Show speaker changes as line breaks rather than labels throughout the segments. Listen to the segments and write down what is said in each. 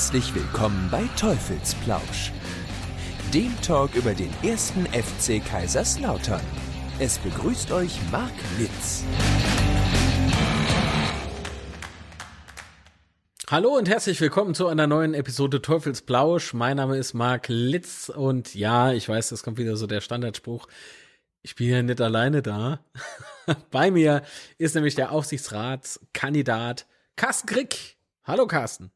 Herzlich willkommen bei Teufelsplausch, dem Talk über den ersten FC Kaiserslautern. Es begrüßt euch Marc Litz.
Hallo und herzlich willkommen zu einer neuen Episode Teufelsplausch. Mein Name ist Marc Litz und ja, ich weiß, das kommt wieder so der Standardspruch. Ich bin ja nicht alleine da. Bei mir ist nämlich der Aufsichtsratskandidat Carsten Krick. Hallo Carsten.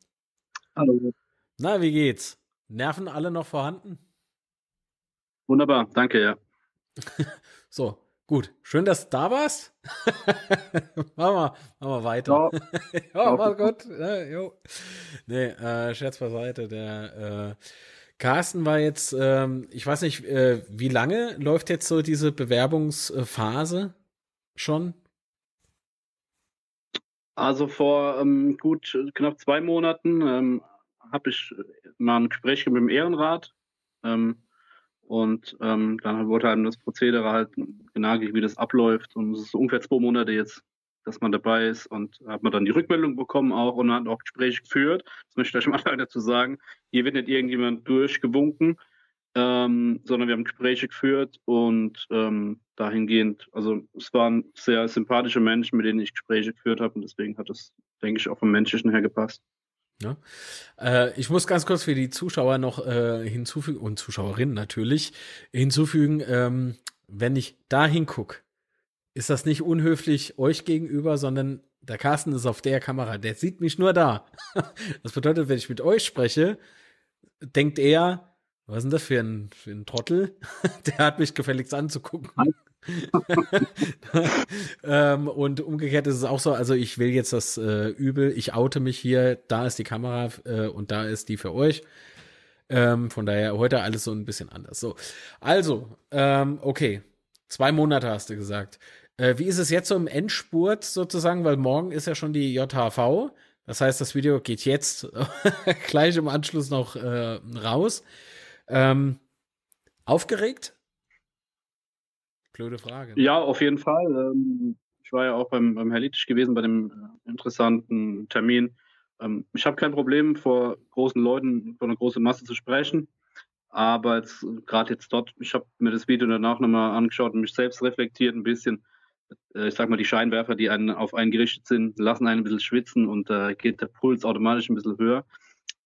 Hallo.
Na, wie geht's? Nerven alle noch vorhanden?
Wunderbar, danke, ja.
so, gut. Schön, dass du da warst. machen, wir, machen wir weiter. Ja, war gut. Ja, jo. Nee, äh, Scherz beiseite. Der äh, Carsten war jetzt, ähm, ich weiß nicht, äh, wie lange läuft jetzt so diese Bewerbungsphase schon?
Also vor ähm, gut knapp zwei Monaten ähm, habe ich mal ein Gespräch mit dem Ehrenrat ähm, und ähm, dann wurde halt das Prozedere halt genagelt, wie das abläuft und es ist ungefähr zwei Monate jetzt, dass man dabei ist und hat man dann die Rückmeldung bekommen auch und hat auch Gespräche geführt. Das möchte ich mal dazu sagen. Hier wird nicht irgendjemand durchgewunken, ähm, sondern wir haben Gespräche geführt und ähm, dahingehend, also es waren sehr sympathische Menschen, mit denen ich Gespräche geführt habe und deswegen hat es, denke ich, auch vom Menschlichen her gepasst.
Ja. Äh, ich muss ganz kurz für die Zuschauer noch äh, hinzufügen und Zuschauerinnen natürlich hinzufügen, ähm, wenn ich da hingucke, ist das nicht unhöflich euch gegenüber, sondern der Carsten ist auf der Kamera, der sieht mich nur da. Das bedeutet, wenn ich mit euch spreche, denkt er, was ist denn das für ein, für ein Trottel? Der hat mich gefälligst anzugucken. ähm, und umgekehrt ist es auch so, also ich will jetzt das äh, Übel, ich oute mich hier, da ist die Kamera äh, und da ist die für euch. Ähm, von daher heute alles so ein bisschen anders. So, also, ähm, okay, zwei Monate hast du gesagt. Äh, wie ist es jetzt so im Endspurt sozusagen, weil morgen ist ja schon die JHV. Das heißt, das Video geht jetzt gleich im Anschluss noch äh, raus. Ähm, aufgeregt? Blöde Frage.
Ja, auf jeden Fall. Ähm, ich war ja auch beim, beim Herr Littich gewesen bei dem äh, interessanten Termin. Ähm, ich habe kein Problem, vor großen Leuten, vor einer großen Masse zu sprechen. Aber gerade jetzt dort, ich habe mir das Video danach nochmal angeschaut und mich selbst reflektiert ein bisschen. Äh, ich sag mal, die Scheinwerfer, die einen auf einen gerichtet sind, lassen einen ein bisschen schwitzen und da äh, geht der Puls automatisch ein bisschen höher.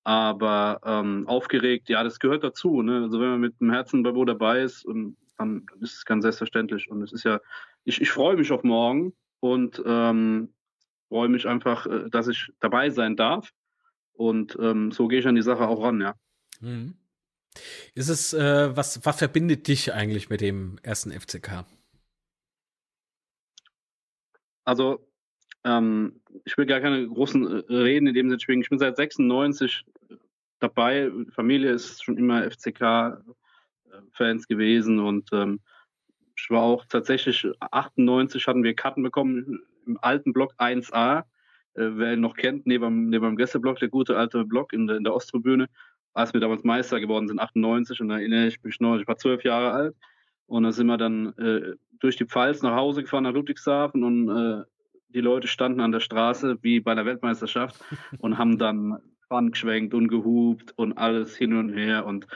Aber ähm, aufgeregt, ja, das gehört dazu. Ne? Also wenn man mit dem Herzen bei wo dabei ist, und dann, ist es ganz selbstverständlich. Und es ist ja, ich, ich freue mich auf morgen und ähm, freue mich einfach, äh, dass ich dabei sein darf. Und ähm, so gehe ich an die Sache auch ran, ja. Mhm.
Ist es, äh, was, was verbindet dich eigentlich mit dem ersten FCK?
Also ähm, ich will gar keine großen äh, Reden in dem Sinne Ich bin seit 96 dabei. Familie ist schon immer FCK-Fans gewesen und ähm, ich war auch tatsächlich 98 hatten wir Karten bekommen im alten Block 1a. Äh, wer ihn noch kennt, neben, neben dem Gästeblock, der gute alte Block in der, in der Osttribüne, als wir damals Meister geworden sind, 98, und da erinnere ich mich noch, ich war zwölf Jahre alt. Und da sind wir dann äh, durch die Pfalz nach Hause gefahren, nach Ludwigshafen und äh, die Leute standen an der Straße wie bei der Weltmeisterschaft und haben dann Pfannen geschwenkt und gehupt und alles hin und her. Und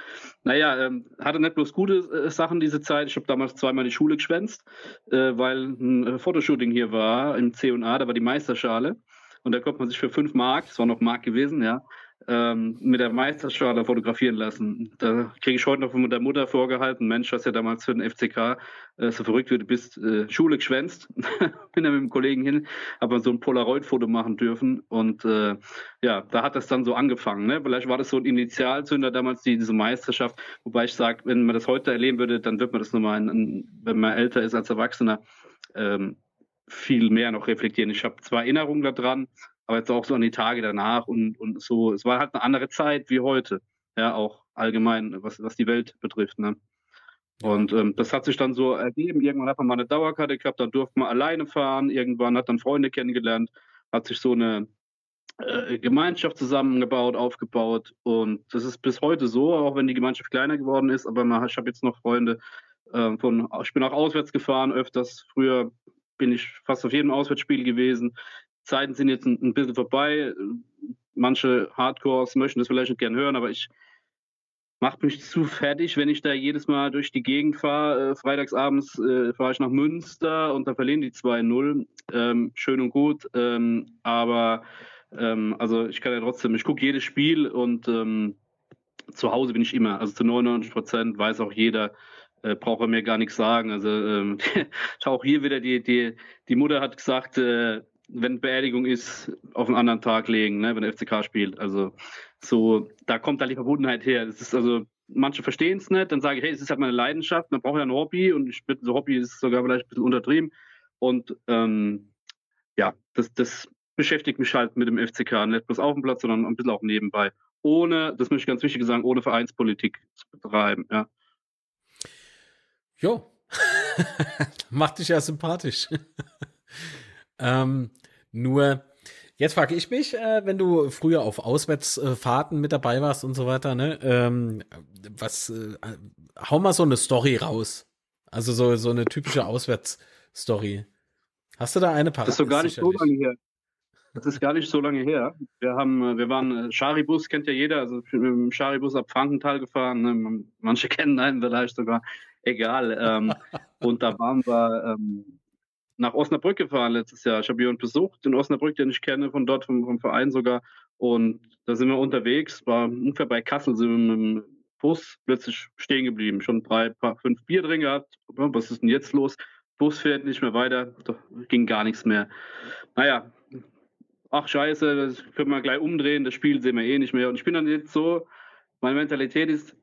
naja, ähm, hatte nicht bloß gute äh, Sachen diese Zeit. Ich habe damals zweimal die Schule geschwänzt, äh, weil ein äh, Fotoshooting hier war im C&A, da war die Meisterschale. Und da konnte man sich für fünf Mark, das war noch Mark gewesen, ja, ähm, mit der Meisterschale fotografieren lassen. Da kriege ich heute noch von der Mutter vorgehalten, Mensch, was ja damals für den FCK äh, so verrückt wird, du bist äh, Schule geschwänzt. Bin dann mit dem Kollegen hin, habe so ein Polaroid-Foto machen dürfen und äh, ja, da hat das dann so angefangen. Ne? Vielleicht war das so ein Initialzünder damals, die, diese Meisterschaft, wobei ich sage, wenn man das heute erleben würde, dann wird man das nochmal, wenn man älter ist als Erwachsener, ähm, viel mehr noch reflektieren. Ich habe zwar Erinnerungen daran, aber jetzt auch so an die Tage danach und, und so. Es war halt eine andere Zeit wie heute. Ja, auch allgemein, was, was die Welt betrifft. Ne? Und ähm, das hat sich dann so ergeben. Irgendwann hat man mal eine Dauerkarte gehabt, dann durfte man alleine fahren. Irgendwann hat dann Freunde kennengelernt, hat sich so eine äh, Gemeinschaft zusammengebaut, aufgebaut. Und das ist bis heute so, auch wenn die Gemeinschaft kleiner geworden ist. Aber man, ich habe jetzt noch Freunde äh, von, ich bin auch auswärts gefahren öfters. Früher bin ich fast auf jedem Auswärtsspiel gewesen. Zeiten sind jetzt ein, ein bisschen vorbei. manche Hardcores möchten das vielleicht nicht gern hören, aber ich macht mich zu fertig, wenn ich da jedes Mal durch die Gegend fahre. Äh, freitagsabends äh, fahre ich nach Münster und da verlieren die 2-0. Ähm, schön und gut, ähm, aber ähm, also ich kann ja trotzdem, ich gucke jedes Spiel und ähm, zu Hause bin ich immer, also zu 99 Prozent weiß auch jeder, äh, braucht er mir gar nichts sagen. Also ähm, auch hier wieder die, die, die Mutter hat gesagt, äh, wenn Beerdigung ist, auf einen anderen Tag legen, ne, wenn der FCK spielt. Also so, da kommt da die Verbundenheit her. Das ist also, manche verstehen es nicht, dann sage ich, hey, es ist halt meine Leidenschaft, man braucht ja ein Hobby und ich so Hobby ist sogar vielleicht ein bisschen untertrieben. Und ähm, ja, das, das beschäftigt mich halt mit dem FCK, nicht bloß auf dem Platz, sondern ein bisschen auch nebenbei. Ohne, das möchte ich ganz wichtig sagen, ohne Vereinspolitik zu betreiben, ja.
Jo, macht dich ja sympathisch. ähm, nur, Jetzt frage ich mich, äh, wenn du früher auf Auswärtsfahrten mit dabei warst und so weiter, ne, ähm, was, äh, hau mal so eine Story raus. Also so, so eine typische Auswärtsstory. Hast du da eine
parat? Das ist so gar nicht sicherlich. so lange her. Das ist gar nicht so lange her. Wir haben, äh, wir waren, äh, Scharibus kennt ja jeder, also mit dem Scharibus ab Frankenthal gefahren. Ne? Manche kennen einen vielleicht sogar. Egal. Ähm, und da waren wir ähm, nach Osnabrück gefahren letztes Jahr. Ich habe jemanden besucht in Osnabrück, den ich kenne, von dort, vom, vom, Verein sogar. Und da sind wir unterwegs, war ungefähr bei Kassel, sind wir mit dem Bus plötzlich stehen geblieben. Schon drei, paar, fünf Bier drin gehabt. Was ist denn jetzt los? Bus fährt nicht mehr weiter, da ging gar nichts mehr. Naja, ach scheiße, das können wir gleich umdrehen, das Spiel sehen wir eh nicht mehr. Und ich bin dann jetzt so, meine Mentalität ist,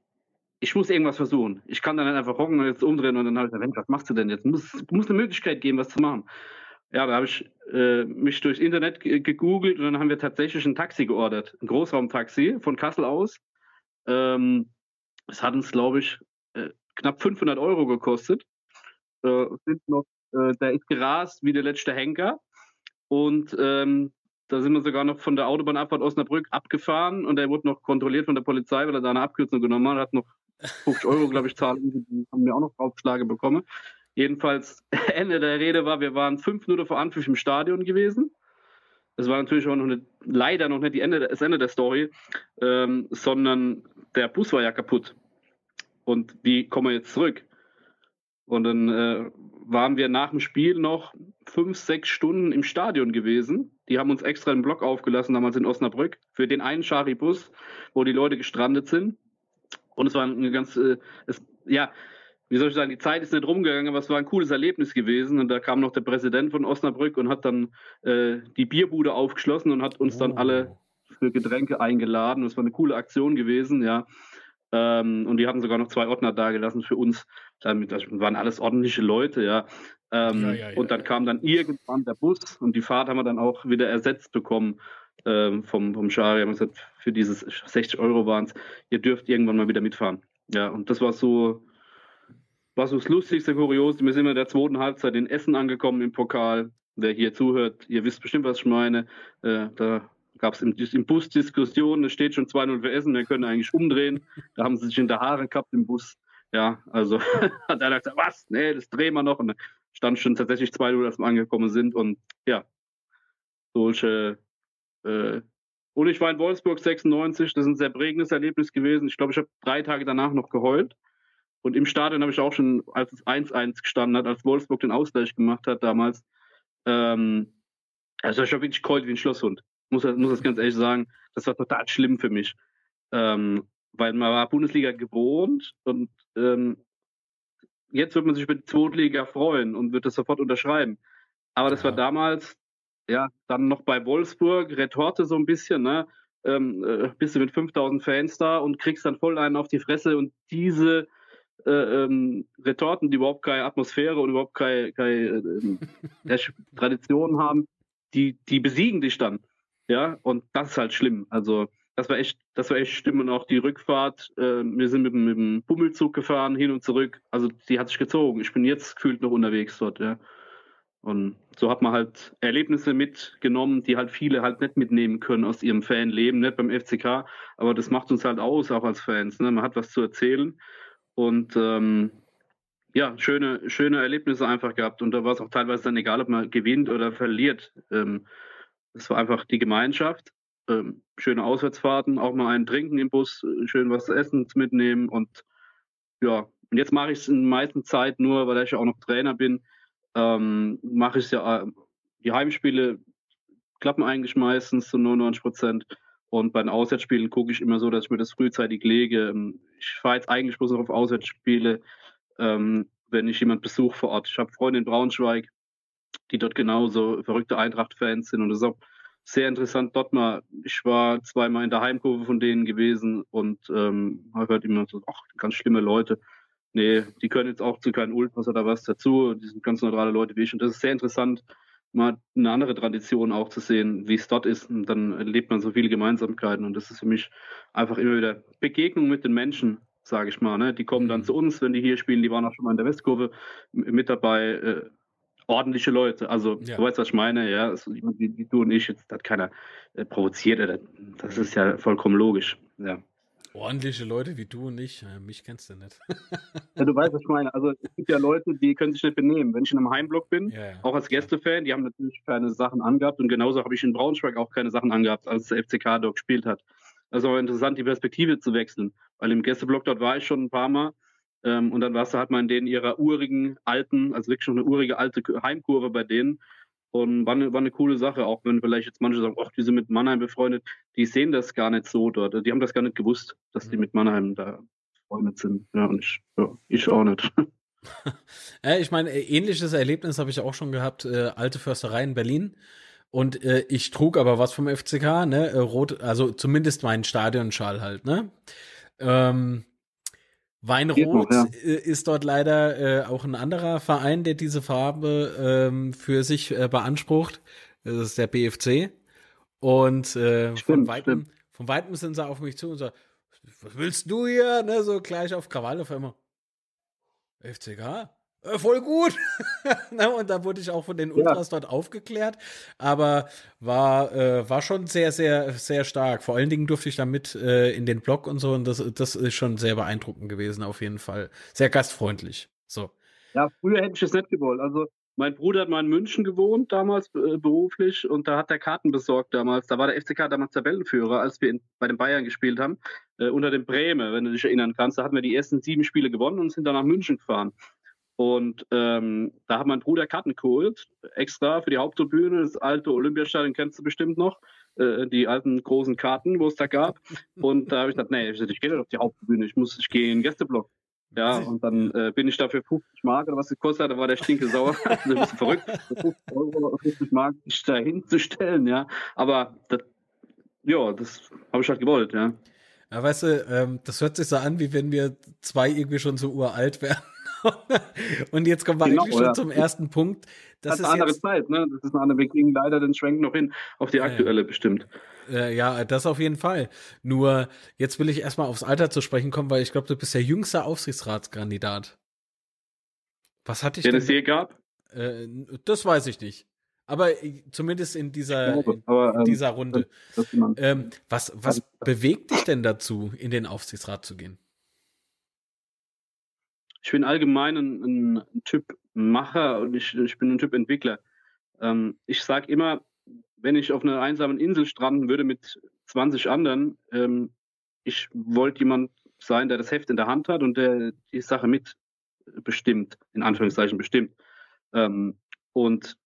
ich muss irgendwas versuchen. Ich kann dann einfach hocken und jetzt umdrehen und dann habe ich gesagt, was machst du denn jetzt? Muss, muss eine Möglichkeit geben, was zu machen. Ja, da habe ich äh, mich durchs Internet gegoogelt und dann haben wir tatsächlich ein Taxi geordert, ein Großraumtaxi von Kassel aus. Ähm, das hat uns, glaube ich, äh, knapp 500 Euro gekostet. Äh, noch, äh, der ist gerast wie der letzte Henker und ähm, da sind wir sogar noch von der Autobahnabfahrt Osnabrück abgefahren und er wurde noch kontrolliert von der Polizei, weil er da eine Abkürzung genommen hat, hat noch 50 Euro, glaube ich, zahlen, die haben wir auch noch Aufschläge bekommen. Jedenfalls, Ende der Rede war, wir waren fünf Minuten vor Anpfiff im Stadion gewesen. Das war natürlich auch noch nicht, leider noch nicht die Ende, das Ende der Story, ähm, sondern der Bus war ja kaputt. Und wie kommen wir jetzt zurück? Und dann äh, waren wir nach dem Spiel noch fünf, sechs Stunden im Stadion gewesen. Die haben uns extra einen Block aufgelassen, damals in Osnabrück, für den einen Schari-Bus, wo die Leute gestrandet sind. Und es war ein ganz, äh, es, ja, wie soll ich sagen, die Zeit ist nicht rumgegangen, aber es war ein cooles Erlebnis gewesen. Und da kam noch der Präsident von Osnabrück und hat dann äh, die Bierbude aufgeschlossen und hat uns oh. dann alle für Getränke eingeladen. Das war eine coole Aktion gewesen, ja. Ähm, und die hatten sogar noch zwei Ordner dagelassen für uns. Damit, das waren alles ordentliche Leute, ja. Ähm, ja, ja, ja und dann kam dann irgendwann der Bus und die Fahrt haben wir dann auch wieder ersetzt bekommen ähm, vom, vom Schari. Haben gesagt, für dieses 60 Euro waren es, ihr dürft irgendwann mal wieder mitfahren. Ja, und das war so, war so das Lustigste, Kurios. Wir sind in der zweiten Halbzeit in Essen angekommen im Pokal. Wer hier zuhört, ihr wisst bestimmt, was ich meine. Äh, da gab es im, im, Bus Diskussionen, es steht schon 2-0 für Essen, wir können eigentlich umdrehen. Da haben sie sich in der Haare gehabt im Bus. Ja, also hat einer gesagt, was? Nee, das drehen wir noch. Und dann stand schon tatsächlich 2-0, als wir angekommen sind. Und ja, solche äh, und ich war in Wolfsburg 96, das ist ein sehr prägendes Erlebnis gewesen. Ich glaube, ich habe drei Tage danach noch geheult. Und im Stadion habe ich auch schon, als es 1-1 gestanden hat, als Wolfsburg den Ausgleich gemacht hat damals, ähm, also ich habe wirklich geheult wie ein Schlosshund. Muss, muss das ganz ehrlich sagen. Das war total schlimm für mich. Ähm, weil man war Bundesliga gewohnt und ähm, jetzt wird man sich über die Zweitliga freuen und wird das sofort unterschreiben. Aber das ja. war damals ja, dann noch bei Wolfsburg, Retorte so ein bisschen, ne? Ähm, äh, bist du mit 5000 Fans da und kriegst dann voll einen auf die Fresse und diese äh, ähm, Retorten, die überhaupt keine Atmosphäre und überhaupt keine, keine äh, Tradition haben, die, die besiegen dich dann. Ja, und das ist halt schlimm. Also, das war echt, das war echt schlimm. Und auch die Rückfahrt, äh, wir sind mit, mit dem Bummelzug gefahren, hin und zurück. Also, die hat sich gezogen. Ich bin jetzt gefühlt noch unterwegs dort, ja. Und so hat man halt Erlebnisse mitgenommen, die halt viele halt nicht mitnehmen können aus ihrem Fanleben, nicht beim FCK, aber das macht uns halt aus, auch als Fans. Ne? Man hat was zu erzählen und ähm, ja, schöne, schöne Erlebnisse einfach gehabt und da war es auch teilweise dann egal, ob man gewinnt oder verliert. Ähm, es war einfach die Gemeinschaft ähm, schöne Auswärtsfahrten, auch mal einen trinken im Bus, schön was zu essen mitnehmen und ja, und jetzt mache ich es in der meisten Zeit nur, weil ich ja auch noch Trainer bin, ähm, mache ich ja, äh, die Heimspiele klappen eigentlich meistens zu 99 Prozent. Und bei den Auswärtsspielen gucke ich immer so, dass ich mir das frühzeitig lege. Ähm, ich fahre jetzt eigentlich bloß noch auf Auswärtsspiele, ähm, wenn ich jemand besuche vor Ort. Ich habe Freunde in Braunschweig, die dort genauso verrückte Eintracht-Fans sind. Und das ist auch sehr interessant dort mal. Ich war zweimal in der Heimkurve von denen gewesen und ähm, habe halt immer so, ach, ganz schlimme Leute. Nee, die können jetzt auch zu keinen Ultras oder was dazu. Die sind ganz neutrale Leute wie ich. Und das ist sehr interessant, mal eine andere Tradition auch zu sehen, wie es dort ist. Und dann erlebt man so viele Gemeinsamkeiten. Und das ist für mich einfach immer wieder Begegnung mit den Menschen, sage ich mal. Ne? Die kommen dann mhm. zu uns, wenn die hier spielen. Die waren auch schon mal in der Westkurve mit dabei. Äh, ordentliche Leute. Also, ja. du weißt, was ich meine. Ja, also, wie, wie, du und ich, jetzt hat keiner äh, provoziert. Das ist ja vollkommen logisch. Ja.
Ordentliche Leute wie du und ich, äh, mich kennst du nicht.
ja, du weißt, was ich meine. Also es gibt ja Leute, die können sich nicht benehmen. Wenn ich in einem Heimblock bin, ja, ja. auch als Gästefan, die haben natürlich keine Sachen angehabt und genauso habe ich in Braunschweig auch keine Sachen angehabt, als der FCK dort gespielt hat. Also auch interessant, die Perspektive zu wechseln, weil im Gästeblock dort war ich schon ein paar Mal ähm, und dann warst du halt mal in denen ihrer urigen, alten, also wirklich schon eine urige alte Heimkurve bei denen und war eine, war eine coole Sache, auch wenn vielleicht jetzt manche sagen, ach, die sind mit Mannheim befreundet, die sehen das gar nicht so dort. Die haben das gar nicht gewusst, dass die mhm. mit Mannheim da befreundet sind. Ja, und ich, ja, ich auch nicht.
ja, ich meine, ähnliches Erlebnis habe ich auch schon gehabt, äh, alte Försterei in Berlin. Und äh, ich trug aber was vom FCK, ne? Äh, rot, also zumindest meinen Stadionschal halt, ne? Ähm, Weinrot ja. Äh, ist dort leider äh, auch ein anderer Verein, der diese Farbe ähm, für sich äh, beansprucht. Das ist der BFC. Und äh, stimmt, von, Weitem, von Weitem sind sie auf mich zu und sagen, was willst du hier? Ne, so gleich auf Krawall auf einmal. FCK? Äh, voll gut. Ne, und da wurde ich auch von den Ultras ja. dort aufgeklärt. Aber war, äh, war schon sehr, sehr, sehr stark. Vor allen Dingen durfte ich da mit äh, in den Blog und so. Und das, das ist schon sehr beeindruckend gewesen, auf jeden Fall. Sehr gastfreundlich. So.
Ja, früher hätte ich es nicht gewollt. Also mein Bruder hat mal in München gewohnt, damals äh, beruflich, und da hat der Karten besorgt damals. Da war der FCK damals Tabellenführer, als wir in, bei den Bayern gespielt haben, äh, unter dem Bremen, wenn du dich erinnern kannst. Da hatten wir die ersten sieben Spiele gewonnen und sind dann nach München gefahren. Und ähm, da hat mein Bruder Karten geholt, extra für die Haupttribüne, das alte Olympiastadion kennst du bestimmt noch, äh, die alten großen Karten, wo es da gab. Und da habe ich gesagt, nee, ich, ich gehe auf die Haupttribüne, ich muss, ich gehe in den Gästeblock. Ja, und dann äh, bin ich dafür 50 Mark oder was gekostet hat, da war der Stinke sauer. also ein bisschen verrückt, 50 Euro oder 50 Mark sich da hinzustellen, ja. Aber das, ja, das habe ich halt gewollt, ja.
Ja, weißt du, ähm, das hört sich so an, wie wenn wir zwei irgendwie schon so uralt wären. und jetzt kommen wir genau, eigentlich schon ja. zum ersten Punkt.
Das, das ist eine andere Zeit, ne? Das ist eine andere. Wir kriegen leider den Schwenk noch hin auf die aktuelle
äh,
bestimmt.
Äh, ja, das auf jeden Fall. Nur jetzt will ich erstmal aufs Alter zu sprechen kommen, weil ich glaube, du bist der jüngste Aufsichtsratskandidat. Was hatte ich
Den es je gab?
Äh, das weiß ich nicht. Aber zumindest in dieser, glaube, aber, in dieser ähm, Runde. Das, das ähm, was was bewegt dich denn dazu, in den Aufsichtsrat zu gehen?
Ich bin allgemein ein, ein, Typ Macher und ich, ich bin ein Typ Entwickler. Ähm, ich sage immer, wenn ich auf einer einsamen Insel stranden würde mit 20 anderen, ähm, ich wollte jemand sein, der das Heft in der Hand hat und der die Sache mitbestimmt, in Anführungszeichen bestimmt. Ähm, und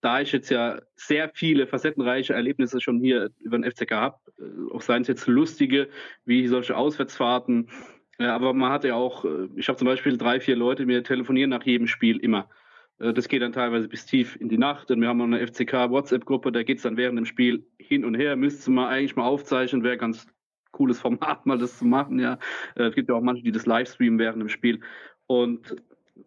da ich jetzt ja sehr viele facettenreiche Erlebnisse schon hier über den FCK habe, äh, auch seien es jetzt lustige, wie solche Auswärtsfahrten, ja, aber man hat ja auch, äh, ich habe zum Beispiel drei, vier Leute, mir telefonieren nach jedem Spiel immer. Äh, das geht dann teilweise bis tief in die Nacht. Und wir haben eine FCK-WhatsApp-Gruppe, da geht es dann während dem Spiel hin und her. Müsste man eigentlich mal aufzeichnen, wäre ganz cooles Format, mal das zu machen. Ja, äh, es gibt ja auch manche, die das Livestreamen während dem Spiel. Und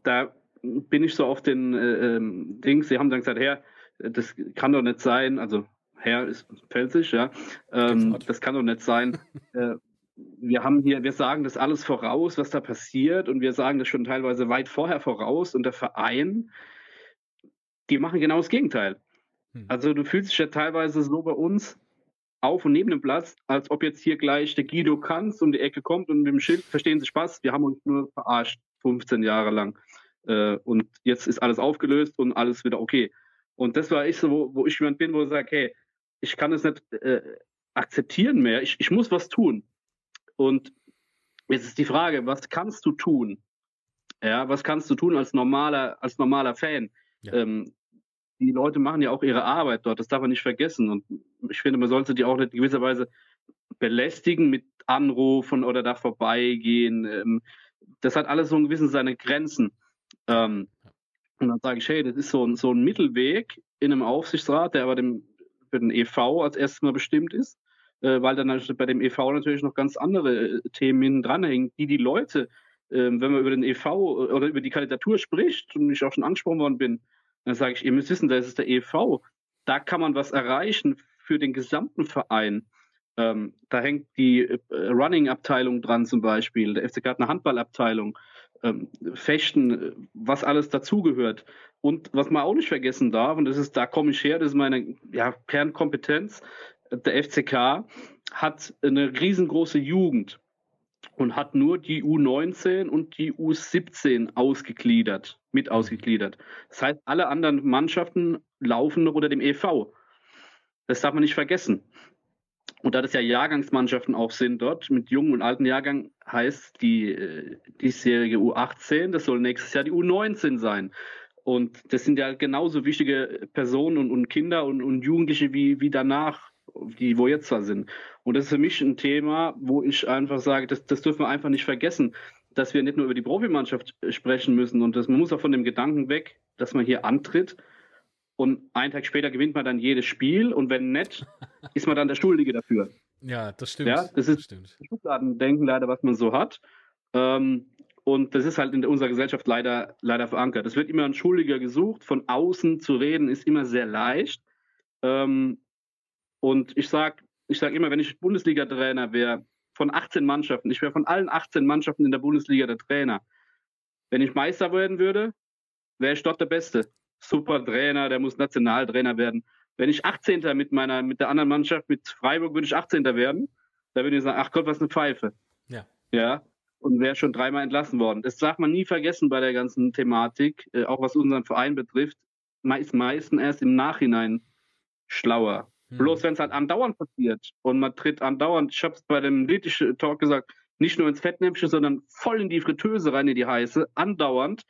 da bin ich so auf den äh, ähm, Dings. Sie haben dann gesagt, Herr, das kann doch nicht sein. Also Herr ist pfälzisch, ja. Ähm, das kann doch nicht sein. Äh, wir haben hier, wir sagen das alles voraus, was da passiert, und wir sagen das schon teilweise weit vorher voraus. Und der Verein, die machen genau das Gegenteil. Hm. Also du fühlst dich ja teilweise so bei uns auf und neben dem Platz, als ob jetzt hier gleich der Guido Kanz um die Ecke kommt und mit dem Schild verstehen Sie Spaß, wir haben uns nur verarscht, 15 Jahre lang. Äh, und jetzt ist alles aufgelöst und alles wieder okay. Und das war ich so, wo, wo ich jemand bin, wo ich sage, hey, ich kann es nicht äh, akzeptieren mehr. Ich, ich muss was tun. Und jetzt ist die Frage, was kannst du tun? Ja, was kannst du tun als normaler, als normaler Fan? Ja. Ähm, die Leute machen ja auch ihre Arbeit dort, das darf man nicht vergessen. Und ich finde, man sollte die auch in gewisser Weise belästigen mit Anrufen oder da vorbeigehen. Ähm, das hat alles so ein gewissen seine Grenzen. Ähm, und dann sage ich, hey, das ist so ein, so ein Mittelweg in einem Aufsichtsrat, der aber dem, für den EV als erstes mal bestimmt ist, weil dann bei dem EV natürlich noch ganz andere äh, Themen dranhängen, die die Leute, äh, wenn man über den EV oder über die Kandidatur spricht und ich auch schon angesprochen worden bin, dann sage ich, ihr müsst wissen, das ist der EV. Da kann man was erreichen für den gesamten Verein. Ähm, da hängt die äh, Running-Abteilung dran zum Beispiel. Der FCK hat eine Handballabteilung. Ähm, Fechten, was alles dazugehört. Und was man auch nicht vergessen darf, und das ist, da komme ich her, das ist meine ja, Kernkompetenz, der FCK hat eine riesengroße Jugend und hat nur die U19 und die U17 ausgegliedert, mit ausgegliedert. Das heißt, alle anderen Mannschaften laufen noch unter dem EV. Das darf man nicht vergessen. Und da das ja Jahrgangsmannschaften auch sind dort, mit jungen und alten Jahrgang, heißt die äh, diesjährige U18, das soll nächstes Jahr die U19 sein. Und das sind ja genauso wichtige Personen und, und Kinder und, und Jugendliche wie, wie danach, die wo jetzt zwar sind. Und das ist für mich ein Thema, wo ich einfach sage, das, das dürfen wir einfach nicht vergessen, dass wir nicht nur über die Profimannschaft sprechen müssen und das, man muss auch von dem Gedanken weg, dass man hier antritt und einen Tag später gewinnt man dann jedes Spiel und wenn nicht, ist man dann der Schuldige dafür.
Ja, das stimmt.
Ja, das ist
das
Schubladendenken leider, was man so hat. Ähm, und das ist halt in unserer Gesellschaft leider, leider verankert. Es wird immer ein Schuldiger gesucht. Von außen zu reden ist immer sehr leicht. Ähm, und ich sage ich sag immer, wenn ich Bundesliga-Trainer wäre, von 18 Mannschaften, ich wäre von allen 18 Mannschaften in der Bundesliga der Trainer. Wenn ich Meister werden würde, wäre ich dort der Beste super Trainer, der muss Nationaltrainer werden. Wenn ich 18. mit meiner, mit der anderen Mannschaft, mit Freiburg würde ich 18. werden, da würde ich sagen, ach Gott, was eine Pfeife.
Ja.
Ja. Und wäre schon dreimal entlassen worden. Das darf man nie vergessen bei der ganzen Thematik, äh, auch was unseren Verein betrifft. Man ist meistens erst im Nachhinein schlauer. Hm. Bloß wenn es halt andauernd passiert und man tritt andauernd, ich habe es bei dem Litischen Talk gesagt, nicht nur ins Fettnäpfchen, sondern voll in die Fritteuse rein, in die heiße, andauernd,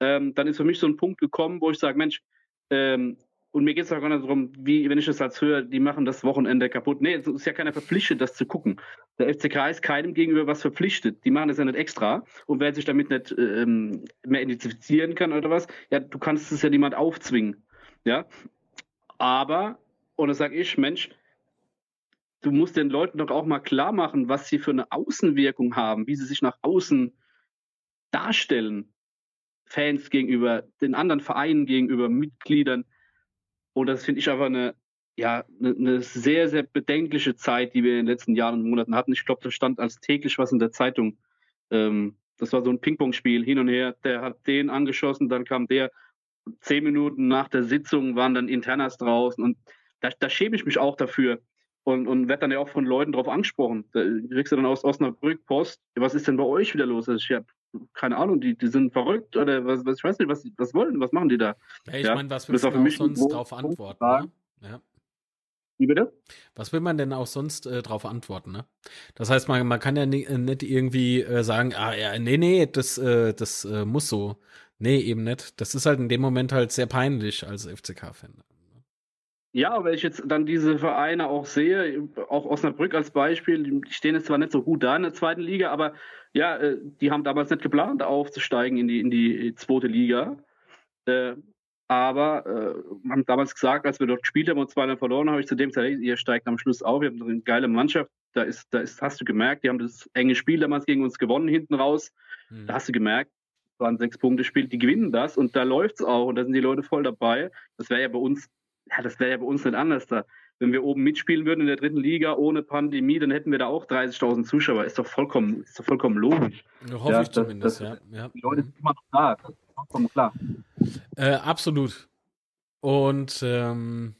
ähm, dann ist für mich so ein Punkt gekommen, wo ich sage, Mensch, ähm, und mir geht es auch gar nicht darum, wie, wenn ich das als höre, die machen das Wochenende kaputt. Nee, es ist ja keiner verpflichtet, das zu gucken. Der FCK ist keinem gegenüber was verpflichtet. Die machen das ja nicht extra. Und wer sich damit nicht ähm, mehr identifizieren kann oder was, ja, du kannst es ja niemand aufzwingen. Ja. Aber, und das sage ich, Mensch, du musst den Leuten doch auch mal klar machen, was sie für eine Außenwirkung haben, wie sie sich nach außen darstellen. Fans gegenüber, den anderen Vereinen gegenüber, Mitgliedern. Und das finde ich einfach eine, ja, eine, eine, sehr, sehr bedenkliche Zeit, die wir in den letzten Jahren und Monaten hatten. Ich glaube, da stand als täglich was in der Zeitung. Ähm, das war so ein Ping-Pong-Spiel hin und her. Der hat den angeschossen, dann kam der. Zehn Minuten nach der Sitzung waren dann Internas draußen. Und da, da schäme ich mich auch dafür. Und, und werde dann ja auch von Leuten drauf angesprochen. Da kriegst du dann aus Osnabrück Post, was ist denn bei euch wieder los? Also ich habe keine Ahnung, die, die sind verrückt oder was, was ich weiß nicht, was, was wollen, was machen die da?
Ja, ich ja, meine, was willst du auch sonst darauf antworten? Ne? Ja.
Wie bitte?
Was will man denn auch sonst äh, darauf antworten, ne? Das heißt, man, man kann ja nicht, äh, nicht irgendwie äh, sagen, ah ja, nee, nee, das, äh, das äh, muss so. Nee, eben nicht. Das ist halt in dem Moment halt sehr peinlich als FCK-Fan.
Ja, aber ich jetzt dann diese Vereine auch sehe, auch Osnabrück als Beispiel, die stehen jetzt zwar nicht so gut da in der zweiten Liga, aber ja, äh, die haben damals nicht geplant, aufzusteigen in die, in die zweite Liga. Äh, aber äh, haben damals gesagt, als wir dort gespielt haben und zweimal verloren, habe ich zu dem gesagt, ihr steigt am Schluss auf, ihr habt eine geile Mannschaft. Da ist, da ist, hast du gemerkt, die haben das enge Spiel damals gegen uns gewonnen hinten raus. Mhm. Da hast du gemerkt, waren sechs Punkte Spiel, die gewinnen das und da läuft es auch und da sind die Leute voll dabei. Das wäre ja bei uns, ja, das wäre ja bei uns nicht anders da wenn wir oben mitspielen würden in der dritten Liga ohne Pandemie, dann hätten wir da auch 30.000 Zuschauer. Ist doch vollkommen, ist doch vollkommen logisch.
Hoffe ja, ich zumindest, das, ja.
Die Leute sind immer noch da. vollkommen klar.
Äh, absolut. Und ähm,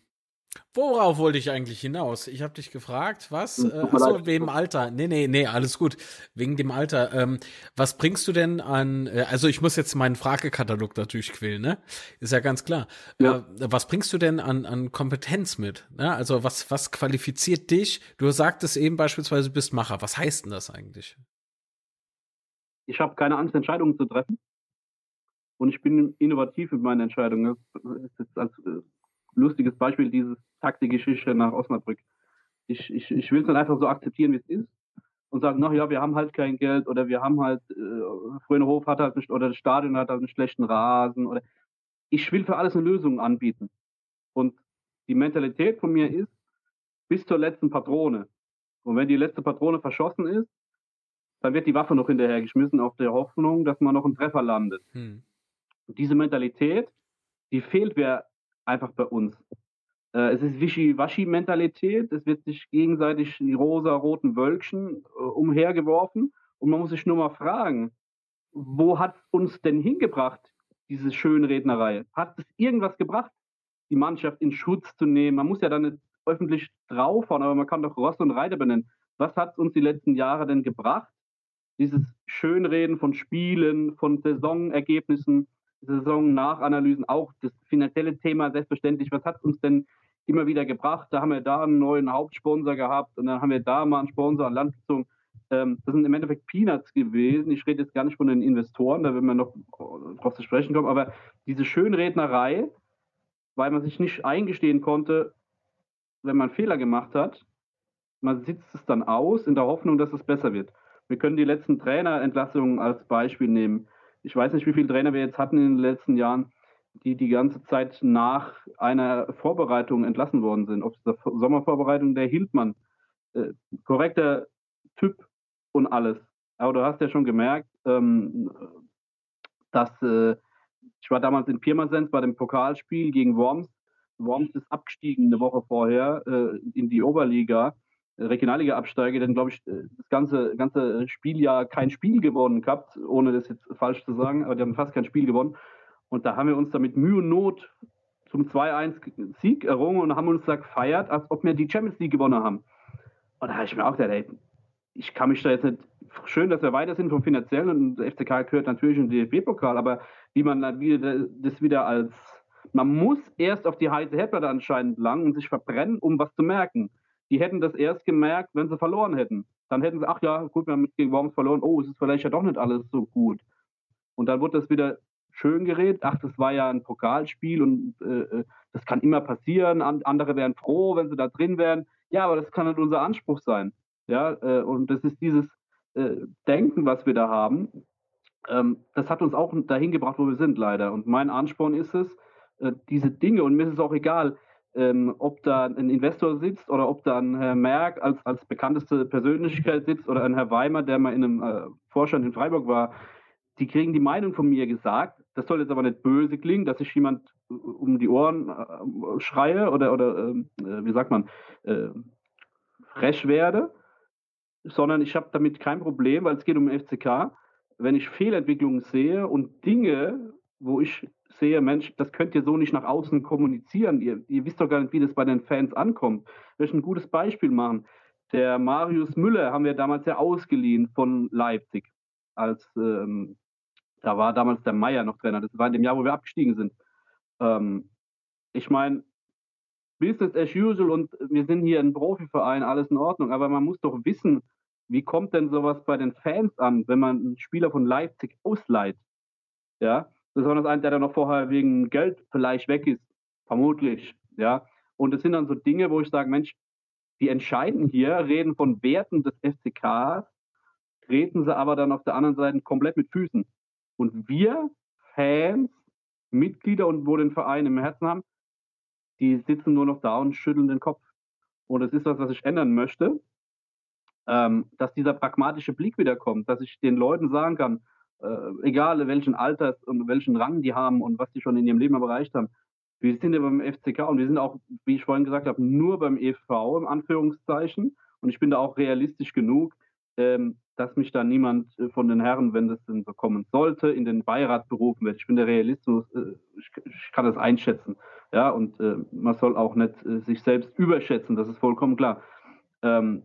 Worauf wollte ich eigentlich hinaus? Ich habe dich gefragt, was? Hm, äh, achso, wegen dem Alter. Nee, nee, nee, alles gut. Wegen dem Alter. Ähm, was bringst du denn an, äh, also ich muss jetzt meinen Fragekatalog natürlich quälen, ne? Ist ja ganz klar. Ja. Äh, was bringst du denn an, an Kompetenz mit? Ne? Also was, was qualifiziert dich? Du sagtest eben beispielsweise, du bist Macher. Was heißt denn das eigentlich?
Ich habe keine Angst, Entscheidungen zu treffen. Und ich bin innovativ mit meinen Entscheidungen. Das ist als äh, lustiges Beispiel dieses Taxigeschichte nach Osnabrück. Ich, ich, ich will es dann einfach so akzeptieren, wie es ist und sagen, na ja, wir haben halt kein Geld oder wir haben halt, äh, Fröne Hof hat halt nicht, oder das Stadion hat halt einen schlechten Rasen oder ich will für alles eine Lösung anbieten. Und die Mentalität von mir ist, bis zur letzten Patrone. Und wenn die letzte Patrone verschossen ist, dann wird die Waffe noch hinterhergeschmissen auf der Hoffnung, dass man noch einen Treffer landet. Hm. Und diese Mentalität, die fehlt wer einfach bei uns. Äh, es ist Wischi-Waschi-Mentalität. Es wird sich gegenseitig die rosa-roten Wölkchen äh, umhergeworfen. Und man muss sich nur mal fragen, wo hat uns denn hingebracht, diese Schönrednerei? Hat es irgendwas gebracht, die Mannschaft in Schutz zu nehmen? Man muss ja dann nicht öffentlich draufhauen, aber man kann doch Ross und Reiter benennen. Was hat uns die letzten Jahre denn gebracht? Dieses Schönreden von Spielen, von Saisonergebnissen, Saison-Nachanalysen, auch das finanzielle Thema selbstverständlich. Was hat uns denn immer wieder gebracht? Da haben wir da einen neuen Hauptsponsor gehabt und dann haben wir da mal einen Sponsor an Land gezogen. Ähm, das sind im Endeffekt Peanuts gewesen. Ich rede jetzt gar nicht von den Investoren, da werden wir noch drauf zu sprechen kommen, aber diese Schönrednerei, weil man sich nicht eingestehen konnte, wenn man Fehler gemacht hat, man sitzt es dann aus in der Hoffnung, dass es besser wird. Wir können die letzten Trainerentlassungen als Beispiel nehmen ich weiß nicht, wie viele Trainer wir jetzt hatten in den letzten Jahren, die die ganze Zeit nach einer Vorbereitung entlassen worden sind. Ob es der Sommervorbereitung, der Hildmann, äh, korrekter Typ und alles. Aber du hast ja schon gemerkt, ähm, dass äh, ich war damals in Pirmasens bei dem Pokalspiel gegen Worms. Worms ist abgestiegen eine Woche vorher äh, in die Oberliga. Regionalliga absteige, dann glaube ich, äh, das ganze, ganze Spieljahr kein Spiel gewonnen gehabt, ohne das jetzt falsch zu sagen, aber die haben fast kein Spiel gewonnen. Und da haben wir uns da mit Mühe und Not zum 2-1 Sieg errungen und haben uns da gefeiert, als ob wir die Champions League gewonnen haben. Und da habe ich mir auch gedacht, ey, ich kann mich da jetzt nicht, schön, dass wir weiter sind vom Finanziellen und der FCK gehört natürlich in den DFB-Pokal, aber wie man das wieder als, man muss erst auf die heiße Herdplatte anscheinend lang und sich verbrennen, um was zu merken die hätten das erst gemerkt, wenn sie verloren hätten. Dann hätten sie, ach ja, gut, wir haben gegen Worms verloren, oh, es ist vielleicht ja doch nicht alles so gut. Und dann wird das wieder schön geredet, ach, das war ja ein Pokalspiel und äh, äh das kann immer passieren, andere wären froh, wenn sie da drin wären. Ja, aber das kann nicht unser Anspruch sein. Ja, äh, und das ist dieses äh, Denken, was wir da haben, ähm, das hat uns auch dahin gebracht, wo wir sind, leider. Und mein Ansporn ist es, äh, diese Dinge, und mir ist es auch egal, ähm, ob da ein Investor sitzt oder ob da ein Herr Merck als, als bekannteste Persönlichkeit sitzt oder ein Herr Weimer, der mal in einem äh, Vorstand in Freiburg war, die kriegen die Meinung von mir gesagt. Das soll jetzt aber nicht böse klingen, dass ich jemand äh, um die Ohren äh, schreie oder, oder ähm, äh, wie sagt man, äh, frech werde, sondern ich habe damit kein Problem, weil es geht um FCK. Wenn ich Fehlentwicklungen sehe und Dinge, wo ich sehe, Mensch, das könnt ihr so nicht nach außen kommunizieren. Ihr, ihr wisst doch gar nicht, wie das bei den Fans ankommt. Ich möchte ein gutes Beispiel machen. Der Marius Müller haben wir damals ja ausgeliehen von Leipzig. Als ähm, da war damals der Meier noch Trainer. Das war in dem Jahr, wo wir abgestiegen sind. Ähm, ich meine, Business as usual und wir sind hier ein Profiverein, alles in Ordnung. Aber man muss doch wissen, wie kommt denn sowas bei den Fans an, wenn man einen Spieler von Leipzig ausleiht? Ja, besonders ein, der dann noch vorher wegen Geld vielleicht weg ist, vermutlich, ja. Und es sind dann so Dinge, wo ich sage, Mensch, die entscheiden hier, reden von Werten des FCKs, treten sie aber dann auf der anderen Seite komplett mit Füßen. Und wir, Fans, Mitglieder und wo den Verein im Herzen haben, die sitzen nur noch da und schütteln den Kopf. Und es ist was, was ich ändern möchte, ähm, dass dieser pragmatische Blick wiederkommt, dass ich den Leuten sagen kann, äh, egal welchen Alters und welchen Rang die haben und was die schon in ihrem Leben erreicht haben. Wir sind ja beim FCK und wir sind auch, wie ich vorhin gesagt habe, nur beim EV im Anführungszeichen. Und ich bin da auch realistisch genug, ähm, dass mich da niemand äh, von den Herren, wenn das denn so kommen sollte, in den Beirat berufen wird. Ich bin der Realismus, äh, ich, ich, kann das einschätzen. Ja, und äh, man soll auch nicht äh, sich selbst überschätzen, das ist vollkommen klar. Ähm,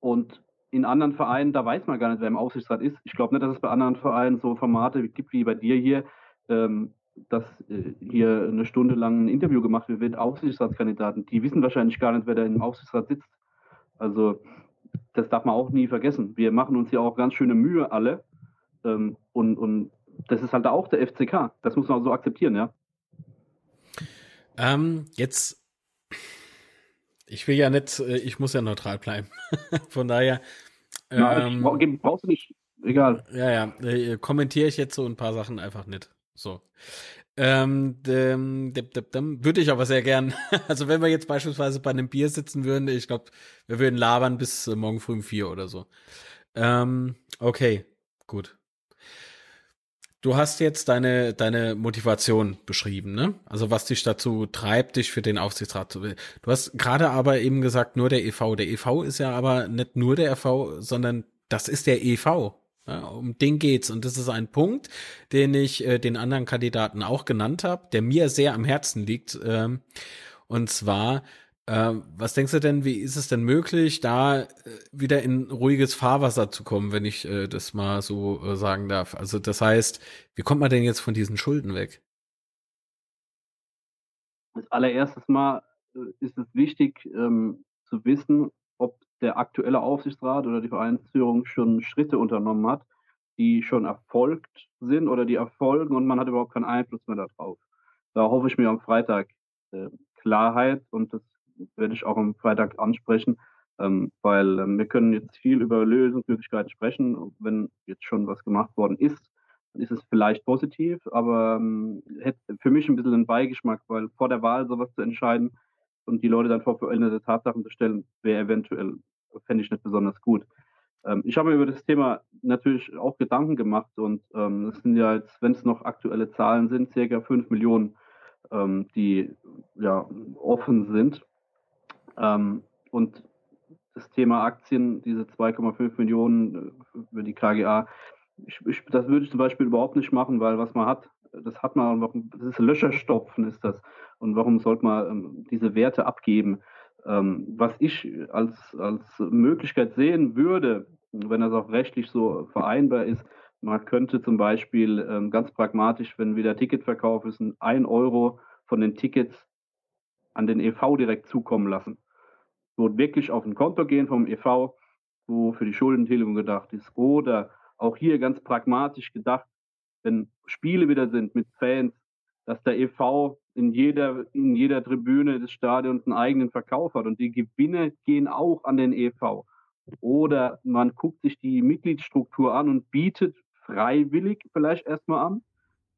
und in anderen Vereinen, da weiß man gar nicht, wer im Aufsichtsrat ist. Ich glaube nicht, dass es bei anderen Vereinen so Formate gibt wie bei dir hier, ähm, dass äh, hier eine Stunde lang ein Interview gemacht wird mit Aufsichtsratskandidaten. Die wissen wahrscheinlich gar nicht, wer da im Aufsichtsrat sitzt. Also das darf man auch nie vergessen. Wir machen uns ja auch ganz schöne Mühe alle. Ähm, und, und das ist halt auch der FCK. Das muss man auch so akzeptieren, ja.
Ähm, jetzt, ich will ja nicht, äh, ich muss ja neutral bleiben. Von daher.
Ähm, Na, brauchst du nicht, egal.
Ja, ja, äh, kommentiere ich jetzt so ein paar Sachen einfach nicht. So. Ähm, dem, dem, dem, dem, würde ich aber sehr gern. Also wenn wir jetzt beispielsweise bei einem Bier sitzen würden, ich glaube, wir würden labern bis äh, morgen früh um vier oder so. Ähm, okay, gut. Du hast jetzt deine, deine Motivation beschrieben, ne? Also was dich dazu treibt, dich für den Aufsichtsrat zu wählen. Du hast gerade aber eben gesagt, nur der EV. Der EV ist ja aber nicht nur der EV, sondern das ist der EV. Ja, um den geht's. Und das ist ein Punkt, den ich äh, den anderen Kandidaten auch genannt habe, der mir sehr am Herzen liegt. Ähm, und zwar, was denkst du denn, wie ist es denn möglich, da äh, wieder in ruhiges Fahrwasser zu kommen, wenn ich äh, das mal so äh, sagen darf? Also das heißt, wie kommt man denn jetzt von diesen Schulden weg?
Als allererstes Mal ist es wichtig ähm, zu wissen, ob der aktuelle Aufsichtsrat oder die Vereinsführung schon Schritte unternommen hat, die schon erfolgt sind oder die erfolgen und man hat überhaupt keinen Einfluss mehr darauf. Da hoffe ich mir am Freitag äh, Klarheit und das werde ich auch am Freitag ansprechen, ähm, weil ähm, wir können jetzt viel über Lösungsmöglichkeiten sprechen. Wenn jetzt schon was gemacht worden ist, dann ist es vielleicht positiv, aber ähm, hätte für mich ein bisschen einen Beigeschmack, weil vor der Wahl sowas zu entscheiden und die Leute dann vor veränderte Tatsachen zu stellen, wäre eventuell, fände ich nicht besonders gut. Ähm, ich habe mir über das Thema natürlich auch Gedanken gemacht und ähm, es sind ja jetzt, wenn es noch aktuelle Zahlen sind, circa 5 Millionen, ähm, die ja offen sind. Ähm, und das Thema Aktien, diese 2,5 Millionen äh, für die KGA, ich, ich, das würde ich zum Beispiel überhaupt nicht machen, weil was man hat, das hat man, das ist Löcherstopfen, ist das. Und warum sollte man ähm, diese Werte abgeben? Ähm, was ich als, als Möglichkeit sehen würde, wenn das auch rechtlich so vereinbar ist, man könnte zum Beispiel ähm, ganz pragmatisch, wenn wieder Ticketverkauf ist, ein Euro von den Tickets an den EV direkt zukommen lassen wo wirklich auf ein Konto gehen vom EV, wo für die Schuldentilgung gedacht ist. Oder auch hier ganz pragmatisch gedacht, wenn Spiele wieder sind mit Fans, dass der EV in jeder, in jeder Tribüne des Stadions einen eigenen Verkauf hat und die Gewinne gehen auch an den EV. Oder man guckt sich die Mitgliedsstruktur an und bietet freiwillig vielleicht erstmal an,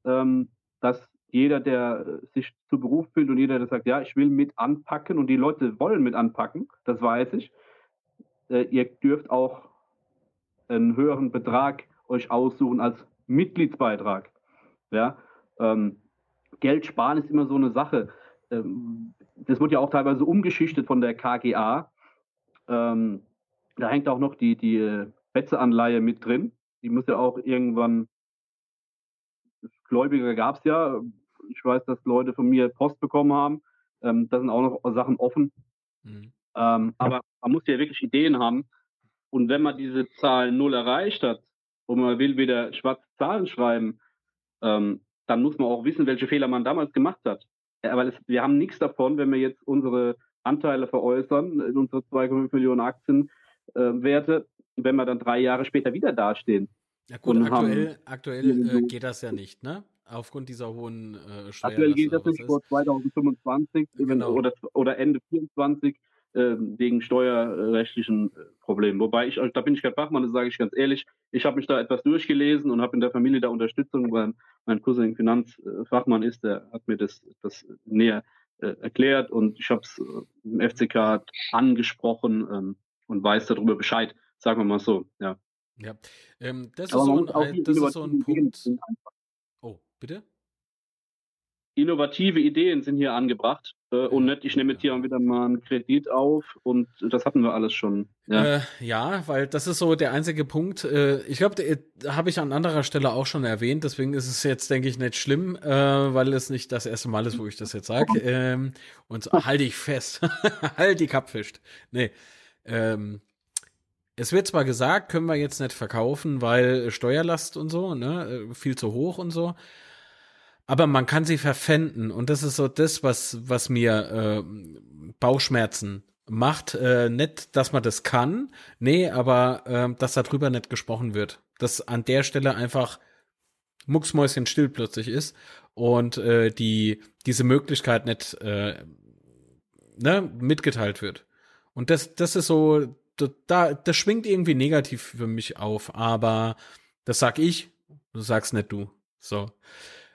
ähm, dass jeder, der äh, sich zu Beruf fühlt und jeder, der sagt, ja, ich will mit anpacken und die Leute wollen mit anpacken, das weiß ich. Äh, ihr dürft auch einen höheren Betrag euch aussuchen als Mitgliedsbeitrag. Ja, ähm, Geld sparen ist immer so eine Sache. Ähm, das wird ja auch teilweise umgeschichtet von der KGA. Ähm, da hängt auch noch die, die äh, Betzeanleihe mit drin. Die muss ja auch irgendwann Gläubiger gab es ja, ich weiß, dass Leute von mir Post bekommen haben. Ähm, da sind auch noch Sachen offen. Mhm. Ähm, aber man muss ja wirklich Ideen haben. Und wenn man diese Zahl null erreicht hat und man will wieder schwarze Zahlen schreiben, ähm, dann muss man auch wissen, welche Fehler man damals gemacht hat. Ja, weil es, wir haben nichts davon, wenn wir jetzt unsere Anteile veräußern, in unsere 2,5 Millionen Aktienwerte, äh, wenn wir dann drei Jahre später wieder dastehen.
Ja gut, aktuell, aktuell äh, geht das ja nicht, ne? Aufgrund dieser hohen äh, Steuer.
Aktuell gilt das nicht vor 2025 genau. oder, oder Ende 2024 äh, wegen steuerrechtlichen äh, Problemen. Wobei ich, da bin ich kein Fachmann, das sage ich ganz ehrlich, ich habe mich da etwas durchgelesen und habe in der Familie da Unterstützung, weil mein Cousin Finanzfachmann ist, der hat mir das, das näher äh, erklärt und ich habe es äh, im FCK angesprochen ähm, und weiß darüber Bescheid, sagen wir mal so, ja.
Ja, ähm, das, ist so ein, das ist so ein Punkt. Bitte?
innovative Ideen sind hier angebracht äh, und nicht, ich nehme jetzt hier wieder mal einen Kredit auf und das hatten wir alles schon.
Ja, äh, ja weil das ist so der einzige Punkt. Äh, ich glaube, habe ich an anderer Stelle auch schon erwähnt, deswegen ist es jetzt, denke ich, nicht schlimm, äh, weil es nicht das erste Mal ist, wo ich das jetzt sage. Ähm, und so, halte ich fest. halt die Kappfischt. Nee. Ähm, es wird zwar gesagt, können wir jetzt nicht verkaufen, weil Steuerlast und so, ne, äh, viel zu hoch und so aber man kann sie verpfänden und das ist so das, was, was mir äh, Bauchschmerzen macht. Äh, nicht, dass man das kann, nee, aber äh, dass darüber nicht gesprochen wird. Dass an der Stelle einfach mucksmäuschen still plötzlich ist und äh, die diese Möglichkeit nicht äh, ne, mitgeteilt wird. Und das, das ist so, da, das schwingt irgendwie negativ für mich auf, aber das sag ich, du sagst nicht du. So.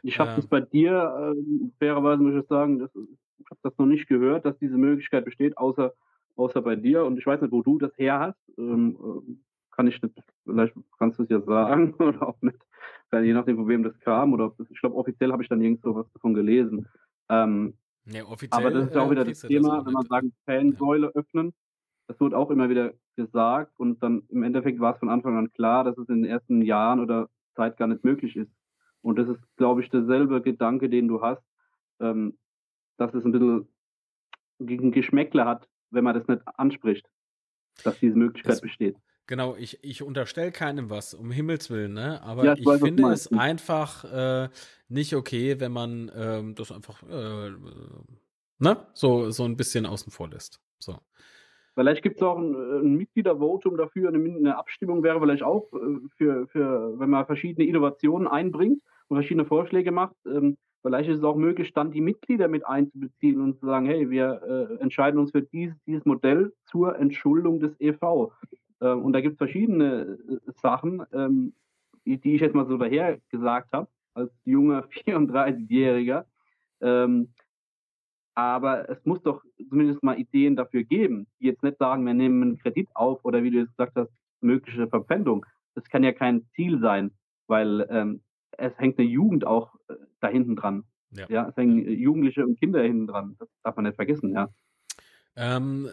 Ich habe ja. das bei dir, äh, fairerweise muss ich sagen, das, ich habe das noch nicht gehört, dass diese Möglichkeit besteht, außer, außer bei dir. Und ich weiß nicht, wo du das her hast. Ähm, äh, kann ich nicht, vielleicht kannst du es ja sagen oder auch nicht. Je nachdem, von wem das kam. Oder das, ich glaube, offiziell habe ich dann irgendwo was davon gelesen. Ähm,
offiziell,
aber das ist ja auch wieder das Thema, das wenn man sagt, Fansäule ja. öffnen. Das wird auch immer wieder gesagt und dann im Endeffekt war es von Anfang an klar, dass es in den ersten Jahren oder Zeit gar nicht möglich ist. Und das ist, glaube ich, derselbe Gedanke, den du hast, ähm, dass es ein bisschen gegen Geschmäckle hat, wenn man das nicht anspricht, dass diese Möglichkeit das, besteht.
Genau, ich, ich unterstelle keinem was, um Himmels Willen, ne? Aber ja, ich, ich finde es einfach äh, nicht okay, wenn man ähm, das einfach äh, ne? so, so ein bisschen außen vor lässt. So.
Vielleicht gibt es auch ein, ein Mitgliedervotum dafür, eine, eine, Abstimmung wäre vielleicht auch äh, für, für, wenn man verschiedene Innovationen einbringt und verschiedene Vorschläge macht. Ähm, vielleicht ist es auch möglich, dann die Mitglieder mit einzubeziehen und zu sagen, hey, wir äh, entscheiden uns für dieses, dieses Modell zur Entschuldung des EV. Ähm, und da gibt es verschiedene äh, Sachen, ähm, die, die, ich jetzt mal so daher gesagt habe, als junger 34-Jähriger. Ähm, aber es muss doch zumindest mal Ideen dafür geben, die jetzt nicht sagen, wir nehmen einen Kredit auf oder wie du jetzt gesagt hast, mögliche Verpfändung. Das kann ja kein Ziel sein, weil ähm, es hängt eine Jugend auch äh, da hinten dran. Ja. ja, es hängen Jugendliche und Kinder hinten dran. Das darf man nicht vergessen, ja.
Ähm,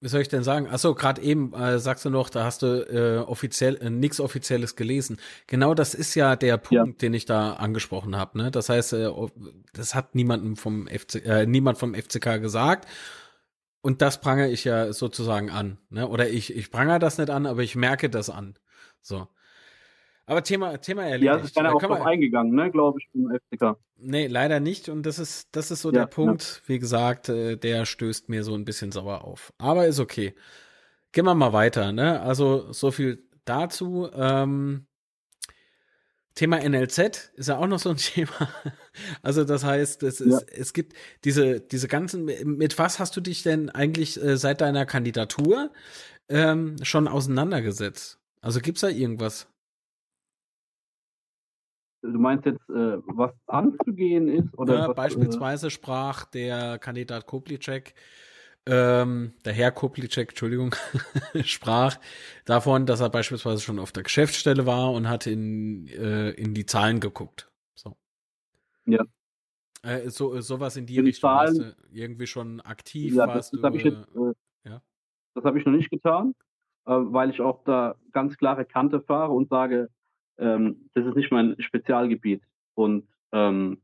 wie soll ich denn sagen? Achso, gerade eben äh, sagst du noch, da hast du äh, offiziell äh, nichts Offizielles gelesen. Genau das ist ja der Punkt, ja. den ich da angesprochen habe. Ne? Das heißt, äh, das hat niemandem vom FC, äh, niemand vom FCK gesagt. Und das prangere ich ja sozusagen an. Ne? Oder ich, ich prangere das nicht an, aber ich merke das an. So. Aber Thema, Thema erledigt.
Ja, ist keiner auch drauf eingegangen, ne, glaube ich, im FCK.
Nee, leider nicht. Und das ist, das ist so ja, der Punkt. Ja. Wie gesagt, äh, der stößt mir so ein bisschen sauer auf. Aber ist okay. Gehen wir mal weiter, ne? Also, so viel dazu. Ähm, Thema NLZ ist ja auch noch so ein Thema. Also das heißt, es, ja. es gibt diese, diese ganzen, mit was hast du dich denn eigentlich äh, seit deiner Kandidatur ähm, schon auseinandergesetzt? Also gibt's da irgendwas?
Du meinst jetzt, äh, was anzugehen ist? Oder ja, was,
äh, beispielsweise äh, sprach der Kandidat Koplicek, ähm, der Herr Koplicek, Entschuldigung, sprach davon, dass er beispielsweise schon auf der Geschäftsstelle war und hat in, äh, in die Zahlen geguckt. So.
Ja.
Äh, so, sowas in die, die Richtung. Zahlen, irgendwie schon aktiv ja,
warst das, das habe ich, jetzt, äh, ja? Das hab ich noch nicht getan, weil ich auch da ganz klare Kante fahre und sage, ähm, das ist nicht mein Spezialgebiet. Und ähm,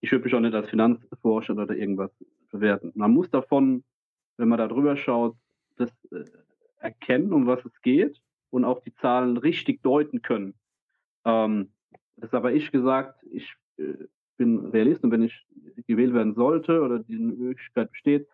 ich würde mich auch nicht als Finanzforscher oder irgendwas bewerten. Man muss davon, wenn man da drüber schaut, das äh, erkennen, um was es geht und auch die Zahlen richtig deuten können. Ähm, das habe ich gesagt, ich äh, bin Realist und wenn ich gewählt werden sollte oder die Möglichkeit besteht,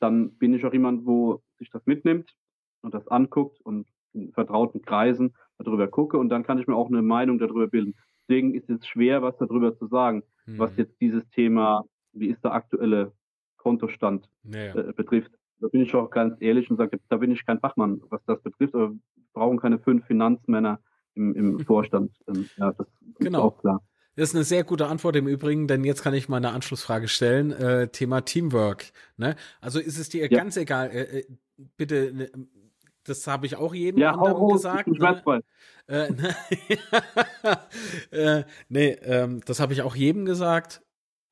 dann bin ich auch jemand, wo sich das mitnimmt und das anguckt und vertrauten Kreisen darüber gucke und dann kann ich mir auch eine Meinung darüber bilden. Deswegen ist es schwer, was darüber zu sagen, mhm. was jetzt dieses Thema, wie ist der aktuelle Kontostand naja. äh, betrifft. Da bin ich auch ganz ehrlich und sage, da bin ich kein Fachmann, was das betrifft, aber wir brauchen keine fünf Finanzmänner im, im Vorstand. Ähm, ja, das
genau. ist auch klar. Das ist eine sehr gute Antwort im Übrigen, denn jetzt kann ich mal eine Anschlussfrage stellen. Äh, Thema Teamwork. Ne? Also ist es dir ja. ganz egal, äh, äh bitte ne, das habe ich auch jedem ja, anderen hau, gesagt. Ich ne? Äh, ne? äh, nee, ähm, das habe ich auch jedem gesagt.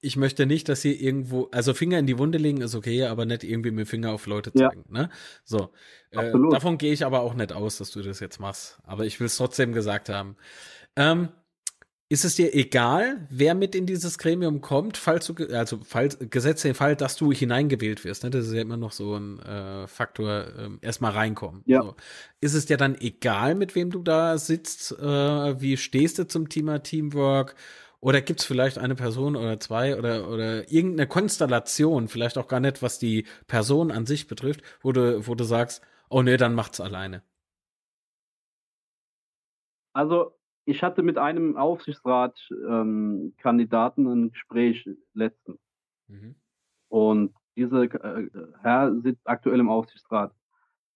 ich möchte nicht, dass sie irgendwo, also Finger in die Wunde legen ist okay, aber nicht irgendwie mit Finger auf Leute zeigen. Ja. Ne? So, äh, davon gehe ich aber auch nicht aus, dass du das jetzt machst. Aber ich will es trotzdem gesagt haben. Ähm, ist es dir egal, wer mit in dieses Gremium kommt, falls du, also falls, gesetzt den Fall, dass du hineingewählt wirst, ne? das ist ja immer noch so ein äh, Faktor, äh, erstmal reinkommen. Ja. So. Ist es dir dann egal, mit wem du da sitzt? Äh, wie stehst du zum Thema Teamwork? Oder gibt es vielleicht eine Person oder zwei oder, oder irgendeine Konstellation, vielleicht auch gar nicht, was die Person an sich betrifft, wo du, wo du sagst, oh nee, dann macht's alleine?
Also ich hatte mit einem Aufsichtsrat-Kandidaten ähm, ein Gespräch letztens. Mhm. Und dieser äh, Herr sitzt aktuell im Aufsichtsrat.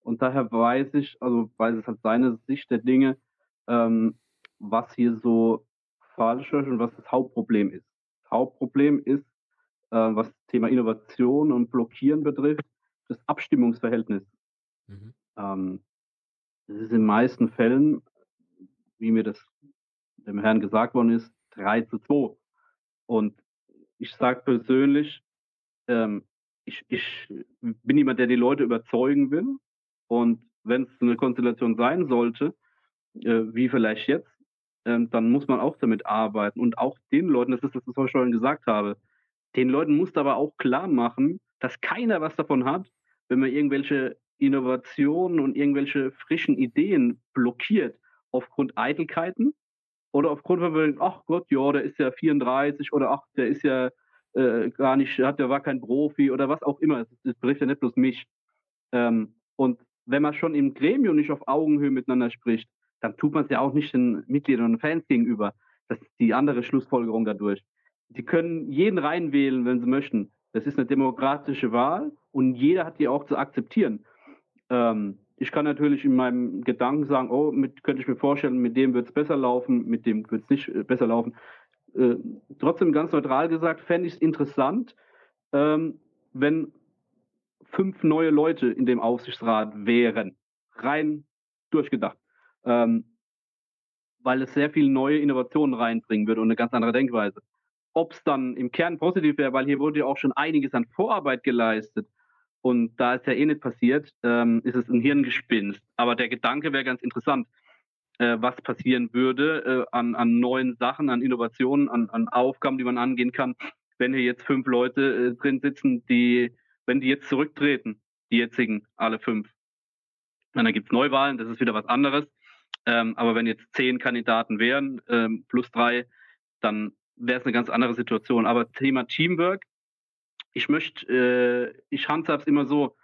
Und daher weiß ich, also weiß es halt seine Sicht der Dinge, ähm, was hier so falsch ist und was das Hauptproblem ist. Das Hauptproblem ist, äh, was das Thema Innovation und Blockieren betrifft, das Abstimmungsverhältnis. Mhm. Ähm, das ist in den meisten Fällen, wie mir das dem Herrn gesagt worden ist, 3 zu 2. Und ich sage persönlich, ähm, ich, ich bin jemand, der die Leute überzeugen will. Und wenn es eine Konstellation sein sollte, äh, wie vielleicht jetzt, ähm, dann muss man auch damit arbeiten. Und auch den Leuten, das ist das, was ich schon gesagt habe, den Leuten muss aber auch klar machen, dass keiner was davon hat, wenn man irgendwelche Innovationen und irgendwelche frischen Ideen blockiert aufgrund Eitelkeiten oder aufgrund von, ach Gott, ja, der ist ja 34 oder ach, der ist ja äh, gar nicht, hat der war kein Profi oder was auch immer. Das betrifft ja nicht bloß mich. Ähm, und wenn man schon im Gremium nicht auf Augenhöhe miteinander spricht, dann tut man es ja auch nicht den Mitgliedern und Fans gegenüber. Das ist die andere Schlussfolgerung dadurch. Die können jeden reinwählen, wenn sie möchten. Das ist eine demokratische Wahl und jeder hat die auch zu akzeptieren. Ähm, ich kann natürlich in meinem Gedanken sagen, oh, mit, könnte ich mir vorstellen, mit dem wird es besser laufen, mit dem wird es nicht äh, besser laufen. Äh, trotzdem ganz neutral gesagt, fände ich es interessant, ähm, wenn fünf neue Leute in dem Aufsichtsrat wären. Rein durchgedacht. Ähm, weil es sehr viele neue Innovationen reinbringen würde und eine ganz andere Denkweise. Ob es dann im Kern positiv wäre, weil hier wurde ja auch schon einiges an Vorarbeit geleistet. Und da es ja eh nicht passiert, ähm, ist es ein Hirngespinst. Aber der Gedanke wäre ganz interessant, äh, was passieren würde äh, an, an neuen Sachen, an Innovationen, an, an Aufgaben, die man angehen kann, wenn hier jetzt fünf Leute äh, drin sitzen, die, wenn die jetzt zurücktreten, die jetzigen, alle fünf. Dann gibt es Neuwahlen, das ist wieder was anderes. Ähm, aber wenn jetzt zehn Kandidaten wären, ähm, plus drei, dann wäre es eine ganz andere Situation. Aber Thema Teamwork ich möchte, äh, ich handhabe es immer so,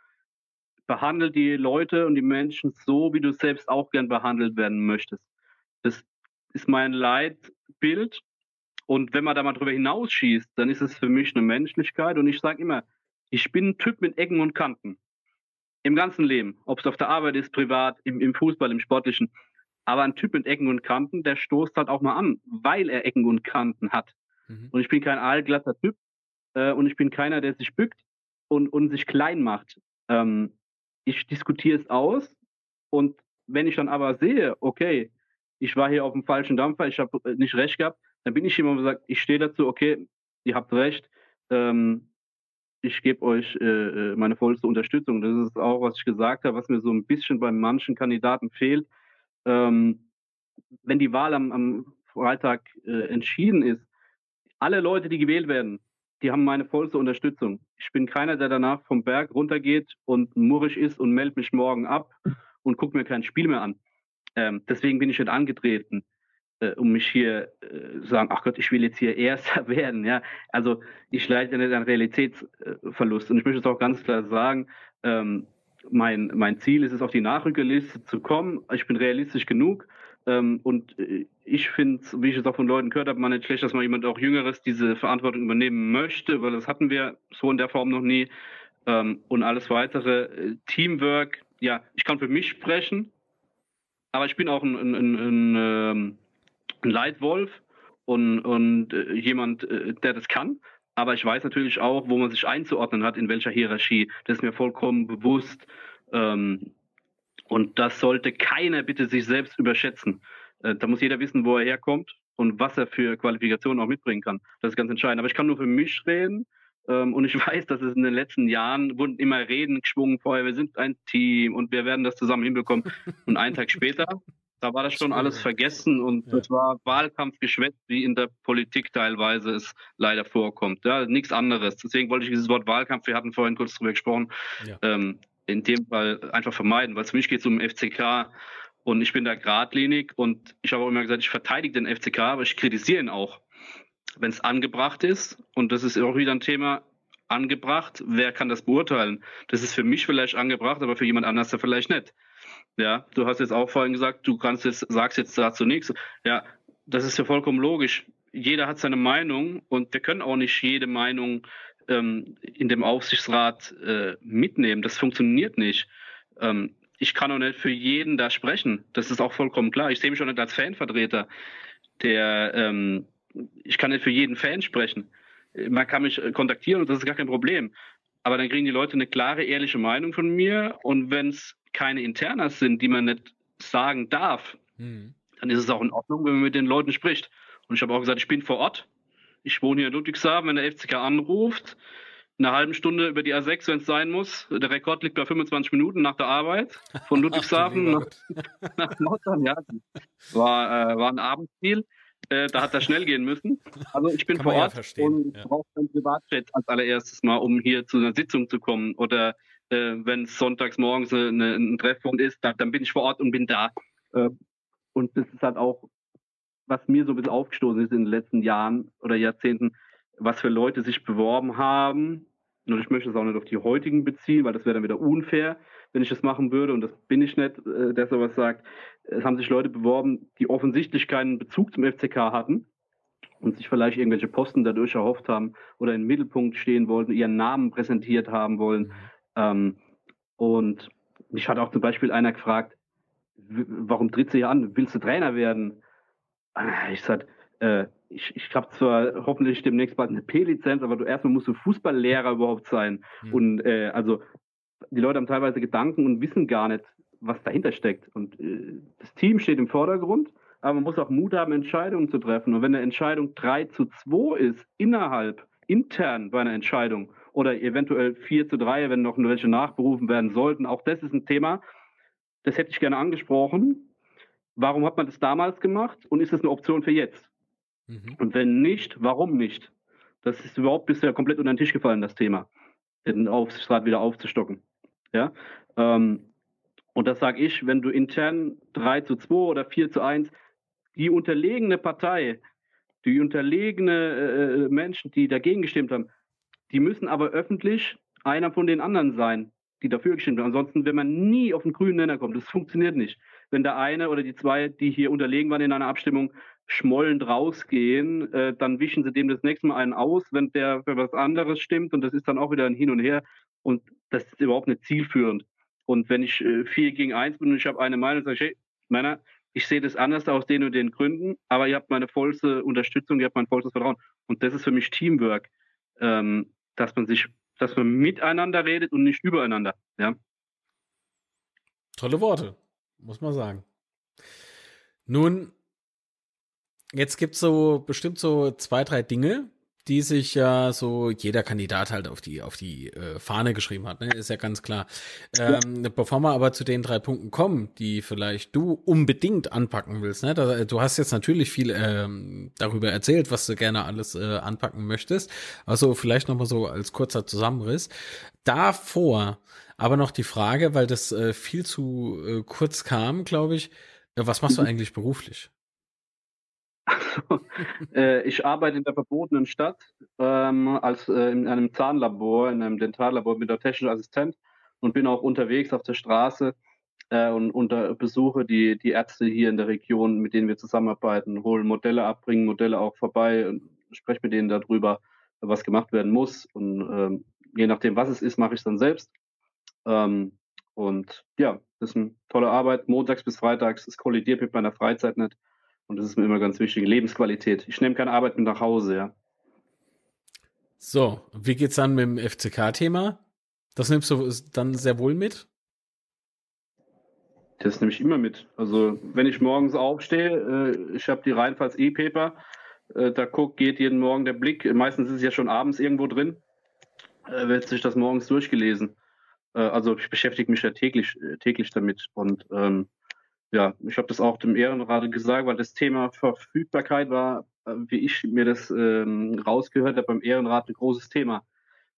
behandle die Leute und die Menschen so, wie du selbst auch gern behandelt werden möchtest. Das ist mein Leitbild. Und wenn man da mal drüber hinausschießt, dann ist es für mich eine Menschlichkeit. Und ich sage immer, ich bin ein Typ mit Ecken und Kanten. Im ganzen Leben. Ob es auf der Arbeit ist, privat, im, im Fußball, im Sportlichen. Aber ein Typ mit Ecken und Kanten, der stoßt halt auch mal an, weil er Ecken und Kanten hat. Mhm. Und ich bin kein allglatter Typ, äh, und ich bin keiner, der sich bückt und, und sich klein macht. Ähm, ich diskutiere es aus und wenn ich dann aber sehe, okay, ich war hier auf dem falschen Dampfer, ich habe äh, nicht recht gehabt, dann bin ich jemand, der sagt, ich stehe dazu, okay, ihr habt recht, ähm, ich gebe euch äh, äh, meine vollste Unterstützung. Das ist auch, was ich gesagt habe, was mir so ein bisschen bei manchen Kandidaten fehlt. Ähm, wenn die Wahl am, am Freitag äh, entschieden ist, alle Leute, die gewählt werden, die haben meine vollste Unterstützung. Ich bin keiner, der danach vom Berg runtergeht und murrig ist und meldet mich morgen ab und guckt mir kein Spiel mehr an. Ähm, deswegen bin ich nicht angetreten, äh, um mich hier äh, sagen, ach Gott, ich will jetzt hier Erster werden. Ja, also ich leide nicht an Realitätsverlust. Und ich möchte es auch ganz klar sagen, ähm, mein, mein Ziel ist es, auf die Nachrückerliste zu kommen. Ich bin realistisch genug. Ähm, und äh, ich finde, wie ich es auch von Leuten gehört habe, man nicht schlecht, dass man jemand auch Jüngeres diese Verantwortung übernehmen möchte, weil das hatten wir so in der Form noch nie. Ähm, und alles weitere, äh, Teamwork, ja, ich kann für mich sprechen, aber ich bin auch ein, ein, ein, ein, ähm, ein Leitwolf und, und äh, jemand, äh, der das kann. Aber ich weiß natürlich auch, wo man sich einzuordnen hat, in welcher Hierarchie. Das ist mir vollkommen bewusst. Ähm, und das sollte keiner bitte sich selbst überschätzen. Äh, da muss jeder wissen, wo er herkommt und was er für Qualifikationen auch mitbringen kann. Das ist ganz entscheidend. Aber ich kann nur für mich reden. Ähm, und ich weiß, dass es in den letzten Jahren wurden immer Reden geschwungen vorher, wir sind ein Team und wir werden das zusammen hinbekommen. Und einen Tag später, da war das schon alles vergessen und ja. das war Wahlkampfgeschwätz, wie in der Politik teilweise es leider vorkommt. Ja, nichts anderes. Deswegen wollte ich dieses Wort Wahlkampf, wir hatten vorhin kurz drüber gesprochen, ja. ähm, in dem Fall einfach vermeiden, weil für mich geht es um FCK und ich bin da geradlinig und ich habe auch immer gesagt, ich verteidige den FCK, aber ich kritisiere ihn auch wenn es angebracht ist, und das ist auch wieder ein Thema, angebracht, wer kann das beurteilen? Das ist für mich vielleicht angebracht, aber für jemand anders ja vielleicht nicht. Ja, du hast jetzt auch vorhin gesagt, du kannst jetzt, sagst jetzt dazu nichts. Ja, das ist ja vollkommen logisch. Jeder hat seine Meinung und wir können auch nicht jede Meinung ähm, in dem Aufsichtsrat äh, mitnehmen. Das funktioniert nicht. Ähm, ich kann auch nicht für jeden da sprechen. Das ist auch vollkommen klar. Ich sehe mich auch nicht als Fanvertreter, der ähm, ich kann nicht für jeden Fan sprechen. Man kann mich äh, kontaktieren und das ist gar kein Problem. Aber dann kriegen die Leute eine klare, ehrliche Meinung von mir. Und wenn es keine Internas sind, die man nicht sagen darf, hm. dann ist es auch in Ordnung, wenn man mit den Leuten spricht. Und ich habe auch gesagt, ich bin vor Ort. Ich wohne hier in Ludwigshafen. Wenn der FCK anruft, eine halbe Stunde über die A6, wenn es sein muss. Der Rekord liegt bei 25 Minuten nach der Arbeit von Ludwigshafen nach, nach Nordrhein. Ja, war, äh, war ein Abendspiel. Äh, da hat er schnell gehen müssen. Also ich bin Kann vor Ort ja und ja. brauche ein Privatjet als allererstes mal, um hier zu einer Sitzung zu kommen. Oder äh, wenn es sonntags morgens eine, ein Treffpunkt ist, da, dann bin ich vor Ort und bin da. Äh, und das ist halt auch, was mir so ein bisschen aufgestoßen ist in den letzten Jahren oder Jahrzehnten, was für Leute sich beworben haben. Und ich möchte es auch nicht auf die heutigen beziehen, weil das wäre dann wieder unfair, wenn ich das machen würde. Und das bin ich nicht, äh, der sowas sagt es haben sich Leute beworben, die offensichtlich keinen Bezug zum FCK hatten und sich vielleicht irgendwelche Posten dadurch erhofft haben oder im Mittelpunkt stehen wollten, ihren Namen präsentiert haben wollen. Mhm. Ähm, und mich hat auch zum Beispiel einer gefragt, warum trittst du hier an? Willst du Trainer werden? Ah, ich sagte, äh, ich, ich habe zwar hoffentlich demnächst bald eine P-Lizenz, aber du erstmal musst du Fußballlehrer überhaupt sein. Mhm. Und äh, also die Leute haben teilweise Gedanken und wissen gar nicht, was dahinter steckt. Und äh, das Team steht im Vordergrund, aber man muss auch Mut haben, Entscheidungen zu treffen. Und wenn eine Entscheidung 3 zu 2 ist, innerhalb, intern bei einer Entscheidung, oder eventuell 4 zu 3, wenn noch welche nachberufen werden sollten, auch das ist ein Thema, das hätte ich gerne angesprochen. Warum hat man das damals gemacht und ist das eine Option für jetzt? Mhm. Und wenn nicht, warum nicht? Das ist überhaupt bisher komplett unter den Tisch gefallen, das Thema, den Aufsichtsrat wieder aufzustocken. Ja, ähm, und das sage ich, wenn du intern 3 zu 2 oder 4 zu 1, die unterlegene Partei, die unterlegene äh, Menschen, die dagegen gestimmt haben, die müssen aber öffentlich einer von den anderen sein, die dafür gestimmt haben. Ansonsten wird man nie auf den grünen Nenner kommen. Das funktioniert nicht. Wenn der eine oder die zwei, die hier unterlegen waren in einer Abstimmung, schmollend rausgehen, äh, dann wischen sie dem das nächste Mal einen aus, wenn der für was anderes stimmt. Und das ist dann auch wieder ein Hin und Her. Und das ist überhaupt nicht zielführend. Und wenn ich äh, 4 gegen 1 bin und ich habe eine Meinung, sage ich, hey, Männer, ich sehe das anders aus den und den Gründen, aber ihr habt meine vollste Unterstützung, ihr habt mein vollstes Vertrauen. Und das ist für mich Teamwork, ähm, dass man sich, dass man miteinander redet und nicht übereinander. Ja.
Tolle Worte, muss man sagen. Nun, jetzt gibt es so bestimmt so zwei, drei Dinge, die sich ja so jeder Kandidat halt auf die auf die äh, Fahne geschrieben hat, ne? ist ja ganz klar. Ähm. Bevor wir aber zu den drei Punkten kommen, die vielleicht du unbedingt anpacken willst, ne? Da, du hast jetzt natürlich viel ähm, darüber erzählt, was du gerne alles äh, anpacken möchtest. Also vielleicht noch mal so als kurzer Zusammenriss. Davor aber noch die Frage, weil das äh, viel zu äh, kurz kam, glaube ich. Äh, was machst du eigentlich beruflich?
Also, ich arbeite in der verbotenen Stadt ähm, als äh, in einem Zahnlabor, in einem Dentallabor mit der technischen Assistent und bin auch unterwegs auf der Straße äh, und unter besuche die, die Ärzte hier in der Region, mit denen wir zusammenarbeiten, hole Modelle ab, bringe Modelle auch vorbei und spreche mit denen darüber, was gemacht werden muss. Und ähm, je nachdem, was es ist, mache ich es dann selbst. Ähm, und ja, das ist eine tolle Arbeit. Montags bis freitags, es kollidiert mit meiner Freizeit nicht. Und das ist mir immer ganz wichtig. Lebensqualität. Ich nehme keine Arbeit mit nach Hause, ja.
So, wie geht's dann mit dem FCK-Thema? Das nimmst du dann sehr wohl mit?
Das nehme ich immer mit. Also wenn ich morgens aufstehe, äh, ich habe die Rheinpfalz E-Paper, äh, da guckt, geht jeden Morgen der Blick, meistens ist es ja schon abends irgendwo drin, äh, wird sich das morgens durchgelesen. Äh, also ich beschäftige mich ja täglich, äh, täglich damit. Und ähm, ja, ich habe das auch dem Ehrenrat gesagt, weil das Thema Verfügbarkeit war, äh, wie ich mir das ähm, rausgehört habe, beim Ehrenrat ein großes Thema,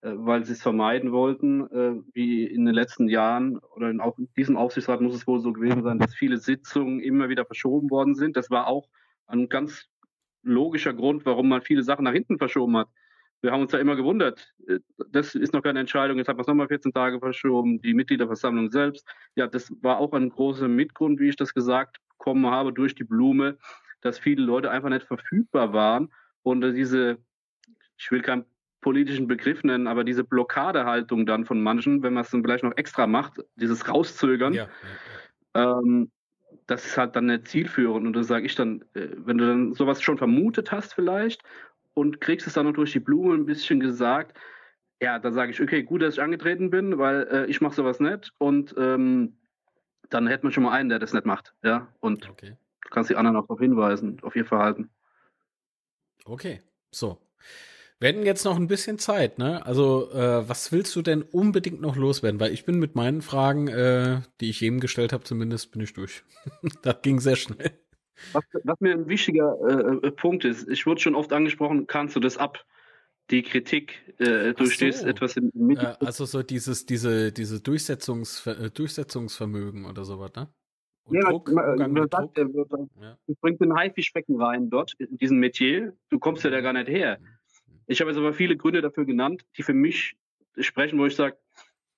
äh, weil sie es vermeiden wollten, äh, wie in den letzten Jahren oder in, auch in diesem Aufsichtsrat muss es wohl so gewesen sein, dass viele Sitzungen immer wieder verschoben worden sind. Das war auch ein ganz logischer Grund, warum man viele Sachen nach hinten verschoben hat wir haben uns ja immer gewundert, äh, das ist noch keine Entscheidung, jetzt hat man es nochmal 14 Tage verschoben, die Mitgliederversammlung selbst. Ja, das war auch ein großer Mitgrund, wie ich das gesagt bekommen habe, durch die Blume, dass viele Leute einfach nicht verfügbar waren und diese, ich will keinen politischen Begriff nennen, aber diese Blockadehaltung dann von manchen, wenn man es dann vielleicht noch extra macht, dieses Rauszögern, ja. Ähm, das ist halt dann nicht zielführend. Und da sage ich dann, äh, wenn du dann sowas schon vermutet hast vielleicht und kriegst es dann noch durch die Blume ein bisschen gesagt. Ja, da sage ich, okay, gut, dass ich angetreten bin, weil äh, ich mache sowas nicht und ähm, dann hätte man schon mal einen, der das nicht macht. Ja, und okay. du kannst die anderen auch darauf hinweisen, auf ihr Verhalten.
Okay, so. Wir hätten jetzt noch ein bisschen Zeit, ne? Also, äh, was willst du denn unbedingt noch loswerden? Weil ich bin mit meinen Fragen, äh, die ich jedem gestellt habe, zumindest bin ich durch. das ging sehr schnell.
Was, was mir ein wichtiger äh, äh, Punkt ist, ich wurde schon oft angesprochen, kannst du das ab? Die Kritik, äh, du so. stehst etwas im
Mittelpunkt. Also so dieses, diese, diese Durchsetzungs, äh, Durchsetzungsvermögen oder sowas, ne?
Und ja, Druck, man, man sagt, Druck. Ja. du bringst ein Haifischbecken rein dort, in diesem Metier, du kommst ja da gar nicht her. Ich habe jetzt aber viele Gründe dafür genannt, die für mich sprechen, wo ich sage,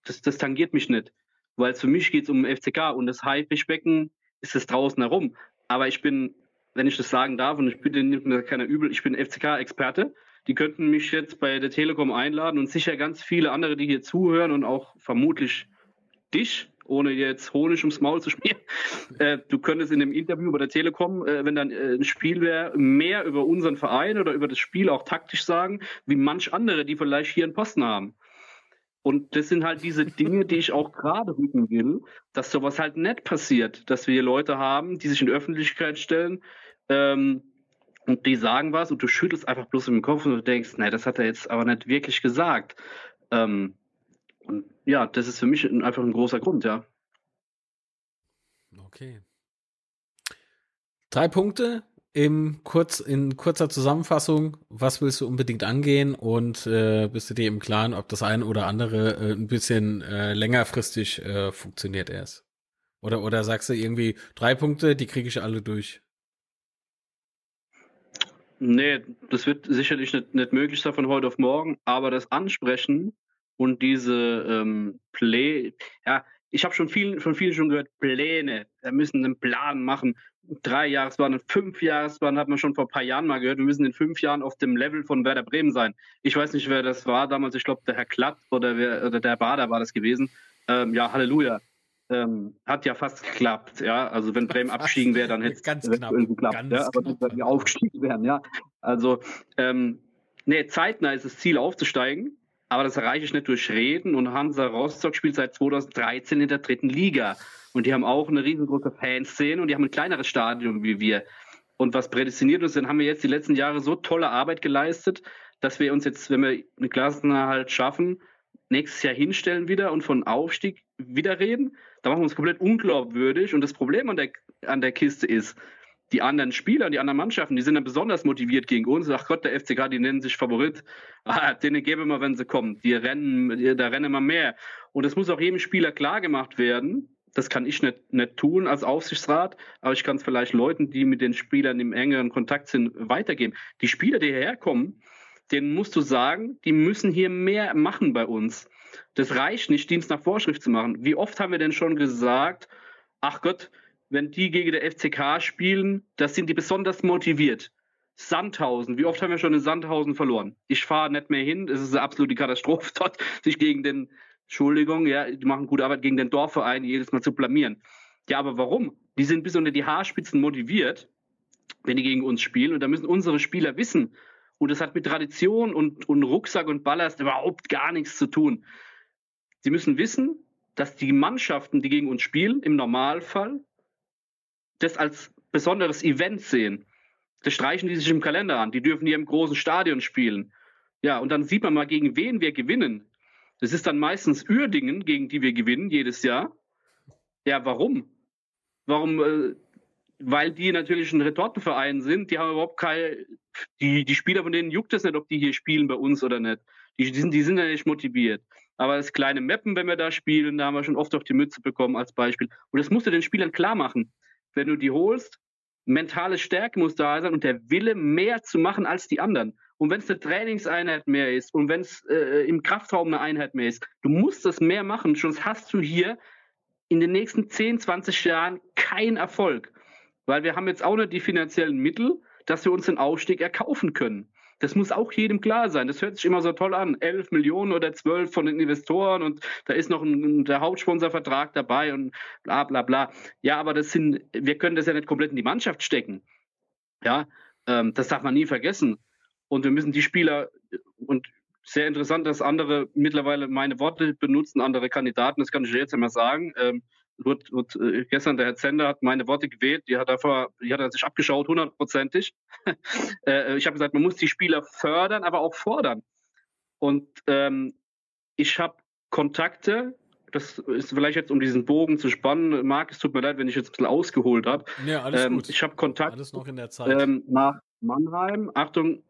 das, das tangiert mich nicht. Weil für mich geht es um FCK und das Haifischbecken ist es draußen herum. Aber ich bin, wenn ich das sagen darf, und ich bitte nimmt mir keiner übel, ich bin FCK-Experte. Die könnten mich jetzt bei der Telekom einladen und sicher ganz viele andere, die hier zuhören und auch vermutlich dich, ohne jetzt Honig ums Maul zu schmieren. Äh, du könntest in dem Interview bei der Telekom, äh, wenn dann äh, ein Spiel wäre, mehr über unseren Verein oder über das Spiel auch taktisch sagen, wie manch andere, die vielleicht hier einen Posten haben. Und das sind halt diese Dinge, die ich auch gerade rücken will, dass sowas halt nicht passiert, dass wir Leute haben, die sich in die Öffentlichkeit stellen ähm, und die sagen was und du schüttelst einfach bloß im Kopf und du denkst, nein, das hat er jetzt aber nicht wirklich gesagt. Ähm, und ja, das ist für mich einfach ein großer Grund, ja.
Okay. Drei Punkte, im kurz, in kurzer Zusammenfassung, was willst du unbedingt angehen und äh, bist du dir im Klaren, ob das eine oder andere äh, ein bisschen äh, längerfristig äh, funktioniert erst? Oder, oder sagst du irgendwie drei Punkte, die kriege ich alle durch?
Nee, das wird sicherlich nicht, nicht möglich sein von heute auf morgen, aber das Ansprechen und diese ähm, Play, ja, ich habe schon vielen, von vielen schon gehört, Pläne, wir müssen einen Plan machen drei Jahresplan, fünf Jahresplan hat man schon vor ein paar Jahren mal gehört. Wir müssen in fünf Jahren auf dem Level von Werder Bremen sein. Ich weiß nicht, wer das war damals. Ich glaube, der Herr Klatt oder, wer, oder der Bader war das gewesen. Ähm, ja, Halleluja. Ähm, hat ja fast geklappt, ja. Also wenn Bremen abstiegen wäre, dann hätte es ganz knapp, geklappt, ganz ja. Aber knapp. wir aufgestiegen wären, ja. Also ähm, nee, zeitnah ist das Ziel aufzusteigen, aber das erreiche ich nicht durch Reden. Und Hansa Rostock spielt seit 2013 in der dritten Liga. Und die haben auch eine riesengroße Fanszene und die haben ein kleineres Stadion wie wir. Und was prädestiniert uns, dann haben wir jetzt die letzten Jahre so tolle Arbeit geleistet, dass wir uns jetzt, wenn wir eine Klassenerhalt schaffen, nächstes Jahr hinstellen wieder und von Aufstieg wieder reden. Da machen wir uns komplett unglaubwürdig. Und das Problem an der, an der Kiste ist, die anderen Spieler, die anderen Mannschaften, die sind dann besonders motiviert gegen uns. Ach Gott, der FCK, die nennen sich Favorit. Ah, denen geben wir, wenn sie kommen. Die rennen, da rennen immer mehr. Und es muss auch jedem Spieler klar gemacht werden, das kann ich nicht, nicht tun als Aufsichtsrat, aber ich kann es vielleicht Leuten, die mit den Spielern im engeren Kontakt sind, weitergeben. Die Spieler, die hierher kommen, denen musst du sagen, die müssen hier mehr machen bei uns. Das reicht nicht, Dienst nach Vorschrift zu machen. Wie oft haben wir denn schon gesagt, ach Gott, wenn die gegen der FCK spielen, das sind die besonders motiviert. Sandhausen, wie oft haben wir schon in Sandhausen verloren? Ich fahre nicht mehr hin, es ist eine absolute Katastrophe dort, sich gegen den Entschuldigung, ja, die machen gute Arbeit gegen den Dorfverein, jedes Mal zu blamieren. Ja, aber warum? Die sind bis unter die Haarspitzen motiviert, wenn die gegen uns spielen. Und da müssen unsere Spieler wissen. Und das hat mit Tradition und, und Rucksack und Ballast überhaupt gar nichts zu tun. Sie müssen wissen, dass die Mannschaften, die gegen uns spielen, im Normalfall das als besonderes Event sehen. Das streichen die sich im Kalender an. Die dürfen hier im großen Stadion spielen. Ja, und dann sieht man mal, gegen wen wir gewinnen. Das ist dann meistens Uerdingen, gegen die wir gewinnen jedes Jahr. Ja, warum? Warum? Äh, weil die natürlich ein Retortenverein sind. Die haben überhaupt keine. Die, die Spieler von denen juckt es nicht, ob die hier spielen bei uns oder nicht. Die, die, sind, die sind ja nicht motiviert. Aber das kleine Mappen, wenn wir da spielen, da haben wir schon oft auf die Mütze bekommen als Beispiel. Und das musst du den Spielern klar machen. Wenn du die holst, mentale Stärke muss da sein und der Wille, mehr zu machen als die anderen. Und wenn es eine Trainingseinheit mehr ist und wenn es äh, im Kraftraum eine Einheit mehr ist, du musst das mehr machen, sonst hast du hier in den nächsten 10, 20 Jahren keinen Erfolg. Weil wir haben jetzt auch nicht die finanziellen Mittel, dass wir uns den Aufstieg erkaufen können. Das muss auch jedem klar sein. Das hört sich immer so toll an. 11 Millionen oder 12 von den Investoren und da ist noch ein, der Hauptsponsorvertrag dabei und bla bla bla. Ja, aber das sind, wir können das ja nicht komplett in die Mannschaft stecken. Ja, ähm, das darf man nie vergessen. Und wir müssen die Spieler und sehr interessant, dass andere mittlerweile meine Worte benutzen, andere Kandidaten, das kann ich jetzt einmal sagen. Ähm, wird, wird, äh, gestern der Herr Zender hat meine Worte gewählt, die hat er, die hat er sich abgeschaut, hundertprozentig. äh, ich habe gesagt, man muss die Spieler fördern, aber auch fordern. Und ähm, ich habe Kontakte, das ist vielleicht jetzt, um diesen Bogen zu spannen, Marc, es tut mir leid, wenn ich jetzt ein bisschen ausgeholt habe.
Ja, alles ähm, gut.
Ich habe Kontakt
alles noch in der Zeit.
Ähm, nach Mannheim. Achtung,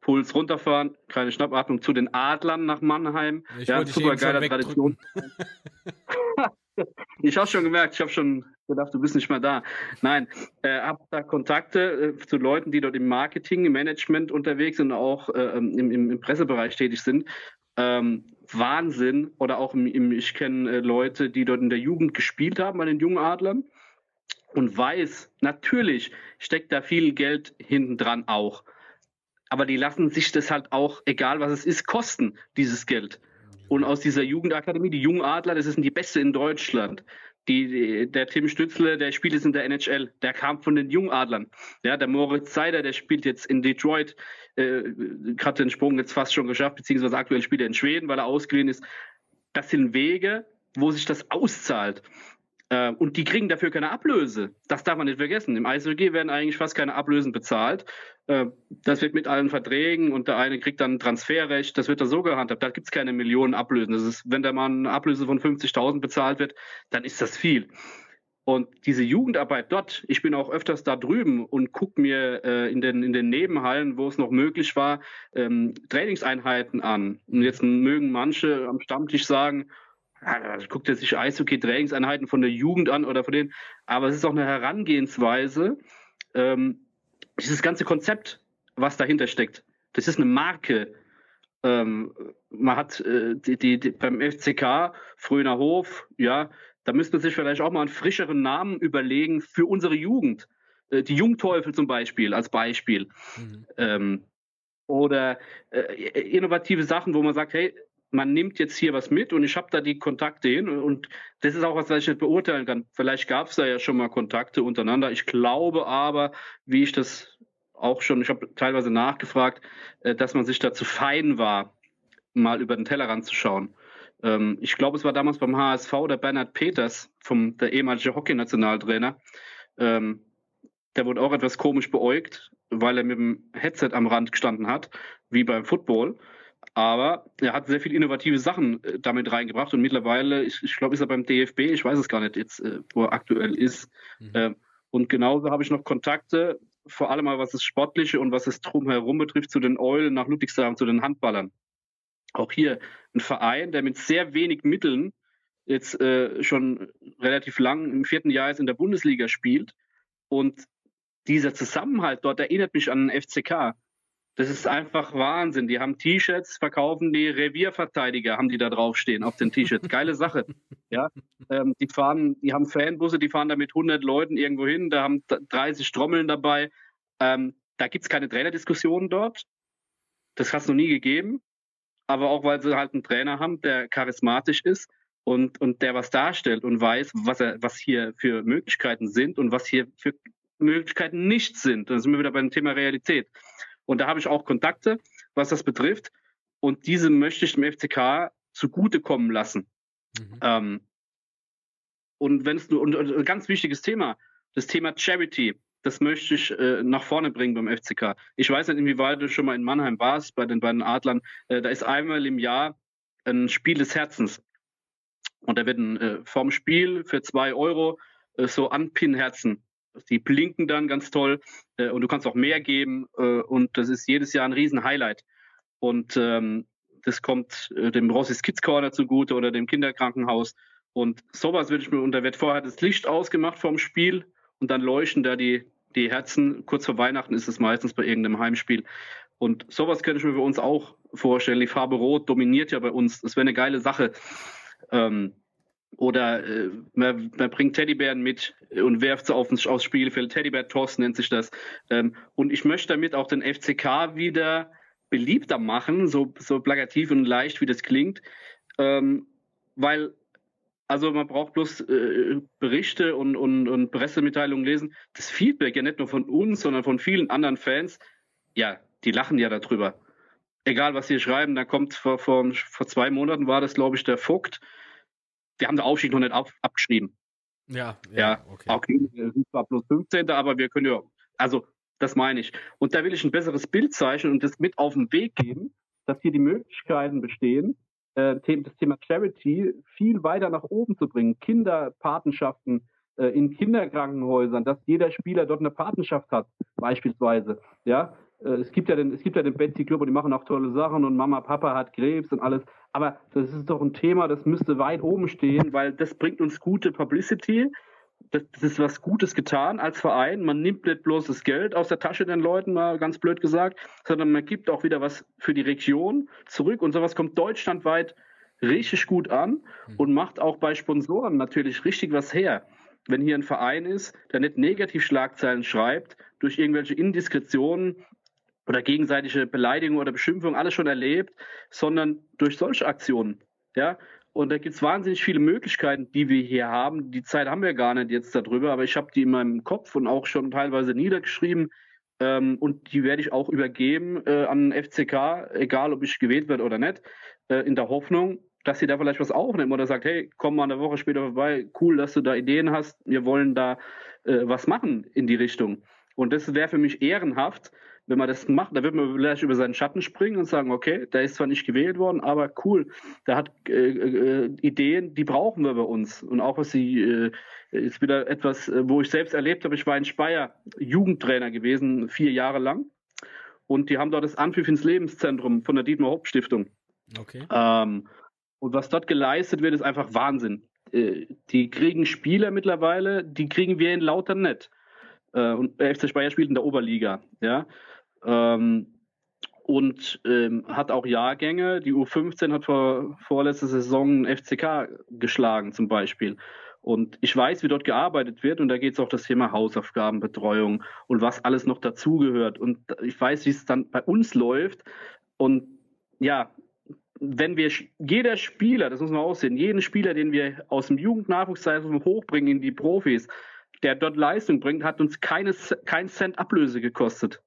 Puls runterfahren, keine Schnappatmung zu den Adlern nach Mannheim.
Ich ja, super geiler Tradition.
ich habe schon gemerkt, ich habe schon gedacht, du bist nicht mehr da. Nein, äh, habe da Kontakte äh, zu Leuten, die dort im Marketing, im Management unterwegs sind auch äh, im, im, Pressebereich tätig sind. Ähm, Wahnsinn. Oder auch im, im ich kenne äh, Leute, die dort in der Jugend gespielt haben bei den jungen Adlern und weiß, natürlich steckt da viel Geld hinten dran auch. Aber die lassen sich das halt auch, egal was es ist, kosten, dieses Geld. Und aus dieser Jugendakademie, die Jungadler, das ist die beste in Deutschland. Die, der Tim Stützle, der spielt jetzt in der NHL, der kam von den Jungadlern. Ja, der Moritz Seider, der spielt jetzt in Detroit, äh, hat den Sprung jetzt fast schon geschafft, beziehungsweise aktuell spielt er in Schweden, weil er ausgeliehen ist. Das sind Wege, wo sich das auszahlt. Äh, und die kriegen dafür keine Ablöse. Das darf man nicht vergessen. Im Eishockey werden eigentlich fast keine Ablösen bezahlt. Äh, das wird mit allen Verträgen und der eine kriegt dann Transferrecht. Das wird da so gehandhabt. Da gibt es keine Millionen Ablösen. Das ist, wenn da mal eine Ablöse von 50.000 bezahlt wird, dann ist das viel. Und diese Jugendarbeit dort, ich bin auch öfters da drüben und gucke mir äh, in, den, in den Nebenhallen, wo es noch möglich war, ähm, Trainingseinheiten an. Und jetzt mögen manche am Stammtisch sagen, ja, guckt er sich Eishockey-Trainingseinheiten von der Jugend an oder von denen. Aber es ist auch eine Herangehensweise, ähm, dieses ganze Konzept, was dahinter steckt. Das ist eine Marke. Ähm, man hat äh, die, die, die, beim FCK, Fröner Hof, ja, da müsste man sich vielleicht auch mal einen frischeren Namen überlegen für unsere Jugend. Äh, die Jungteufel zum Beispiel, als Beispiel. Mhm. Ähm, oder äh, innovative Sachen, wo man sagt, hey, man nimmt jetzt hier was mit und ich habe da die Kontakte hin und das ist auch was, was ich nicht beurteilen kann. Vielleicht gab es da ja schon mal Kontakte untereinander. Ich glaube aber, wie ich das auch schon, ich habe teilweise nachgefragt, äh, dass man sich da zu fein war, mal über den Tellerrand zu schauen. Ähm, ich glaube, es war damals beim HSV der Bernhard Peters, vom, der ehemalige Hockey-Nationaltrainer. Ähm, der wurde auch etwas komisch beäugt, weil er mit dem Headset am Rand gestanden hat, wie beim Football. Aber er hat sehr viele innovative Sachen äh, damit reingebracht und mittlerweile, ich, ich glaube, ist er beim DFB, ich weiß es gar nicht jetzt, äh, wo er aktuell ist. Mhm. Ähm, und genauso habe ich noch Kontakte, vor allem mal was das Sportliche und was das Drumherum betrifft, zu den Eulen nach Ludwigshafen, zu den Handballern. Auch hier ein Verein, der mit sehr wenig Mitteln jetzt äh, schon relativ lang im vierten Jahr jetzt in der Bundesliga spielt. Und dieser Zusammenhalt dort erinnert mich an den FCK. Das ist einfach Wahnsinn. Die haben T-Shirts, verkaufen die Revierverteidiger, haben die da draufstehen auf den T-Shirts. Geile Sache. Ja, ähm, die fahren, die haben Fanbusse, die fahren da mit 100 Leuten irgendwo hin, da haben 30 Trommeln dabei. Ähm, da gibt's keine Trainerdiskussionen dort. Das hat's noch nie gegeben. Aber auch, weil sie halt einen Trainer haben, der charismatisch ist und, und der was darstellt und weiß, was er, was hier für Möglichkeiten sind und was hier für Möglichkeiten nicht sind. Dann sind wir wieder beim Thema Realität. Und da habe ich auch Kontakte, was das betrifft. Und diese möchte ich dem FCK zugutekommen lassen. Mhm. Ähm, und wenn es nur, und, und ein ganz wichtiges Thema, das Thema Charity, das möchte ich äh, nach vorne bringen beim FCK. Ich weiß nicht, inwieweit du schon mal in Mannheim warst, bei den beiden Adlern. Äh, da ist einmal im Jahr ein Spiel des Herzens. Und da werden äh, vorm Spiel für zwei Euro äh, so Anpin-Herzen. Die blinken dann ganz toll äh, und du kannst auch mehr geben. Äh, und das ist jedes Jahr ein Riesen-Highlight. Und ähm, das kommt äh, dem Rossis Kids Corner zugute oder dem Kinderkrankenhaus. Und sowas würde ich mir, und da wird vorher das Licht ausgemacht vom Spiel und dann leuchten da die, die Herzen. Kurz vor Weihnachten ist es meistens bei irgendeinem Heimspiel. Und sowas könnte ich mir für uns auch vorstellen. Die Farbe Rot dominiert ja bei uns. Das wäre eine geile Sache. Ähm, oder äh, man, man, bringt Teddybären mit und werft sie auf, aufs Spielfeld. Teddybär-Toss nennt sich das. Ähm, und ich möchte damit auch den FCK wieder beliebter machen, so, so plakativ und leicht, wie das klingt. Ähm, weil also man braucht bloß äh, Berichte und, und, und Pressemitteilungen lesen. Das Feedback ja nicht nur von uns, sondern von vielen anderen Fans, ja, die lachen ja darüber. Egal, was sie schreiben, da kommt vor, vor, vor zwei Monaten war das, glaube ich, der Vogt. Wir haben den Aufstieg noch nicht ab, abgeschrieben.
Ja,
ja, ja okay. okay. Wir sind zwar plus 15. aber wir können ja, also das meine ich. Und da will ich ein besseres Bild zeichnen und das mit auf den Weg geben, dass hier die Möglichkeiten bestehen, äh, das Thema Charity viel weiter nach oben zu bringen. Kinderpatenschaften äh, in Kinderkrankenhäusern, dass jeder Spieler dort eine Patenschaft hat, beispielsweise. Ja, es gibt ja den, es gibt ja den Betsy Club und die machen auch tolle Sachen und Mama, Papa hat Krebs und alles. Aber das ist doch ein Thema, das müsste weit oben stehen, weil das bringt uns gute Publicity das, das, ist was Gutes getan als Verein. Man nimmt nicht bloß das Geld aus der Tasche den Leuten, mal ganz blöd gesagt, sondern man gibt auch wieder was für die Region zurück. Und sowas kommt deutschlandweit richtig gut an mhm. und macht auch bei Sponsoren natürlich richtig was her. Wenn hier ein Verein ist, der nicht negativ Schlagzeilen schreibt, durch irgendwelche Indiskretionen oder gegenseitige Beleidigung oder Beschimpfung alles schon erlebt, sondern durch solche Aktionen. Ja, und da gibt es wahnsinnig viele Möglichkeiten, die wir hier haben. Die Zeit haben wir gar nicht jetzt darüber, aber ich habe die in meinem Kopf und auch schon teilweise niedergeschrieben. Ähm, und die werde ich auch übergeben äh, an FCK, egal ob ich gewählt werde oder nicht, äh, in der Hoffnung, dass sie da vielleicht was aufnehmen oder sagt, hey, komm mal eine Woche später vorbei, cool, dass du da Ideen hast, wir wollen da äh, was machen in die Richtung. Und das wäre für mich ehrenhaft, wenn man das macht, da wird man vielleicht über seinen Schatten springen und sagen, okay, der ist zwar nicht gewählt worden, aber cool, der hat äh, äh, Ideen, die brauchen wir bei uns. Und auch was sie, äh, ist wieder etwas, äh, wo ich selbst erlebt habe, ich war in Speyer Jugendtrainer gewesen, vier Jahre lang. Und die haben dort das Anpfiff ins Lebenszentrum von der Dietmar Hopp Stiftung.
Okay.
Ähm, und was dort geleistet wird, ist einfach Wahnsinn. Äh, die kriegen Spieler mittlerweile, die kriegen wir in Lauter nicht. Äh, und FC Speyer spielt in der Oberliga. Ja, ähm, und ähm, hat auch Jahrgänge. Die U15 hat vor vorletzter Saison FCK geschlagen zum Beispiel. Und ich weiß, wie dort gearbeitet wird und da geht es auch das Thema Hausaufgabenbetreuung und was alles noch dazugehört. Und ich weiß, wie es dann bei uns läuft. Und ja, wenn wir jeder Spieler, das muss man aussehen, jeden Spieler, den wir aus dem Jugendnachwuchszeitraum hochbringen in die Profis, der dort Leistung bringt, hat uns keine, kein Cent Ablöse gekostet.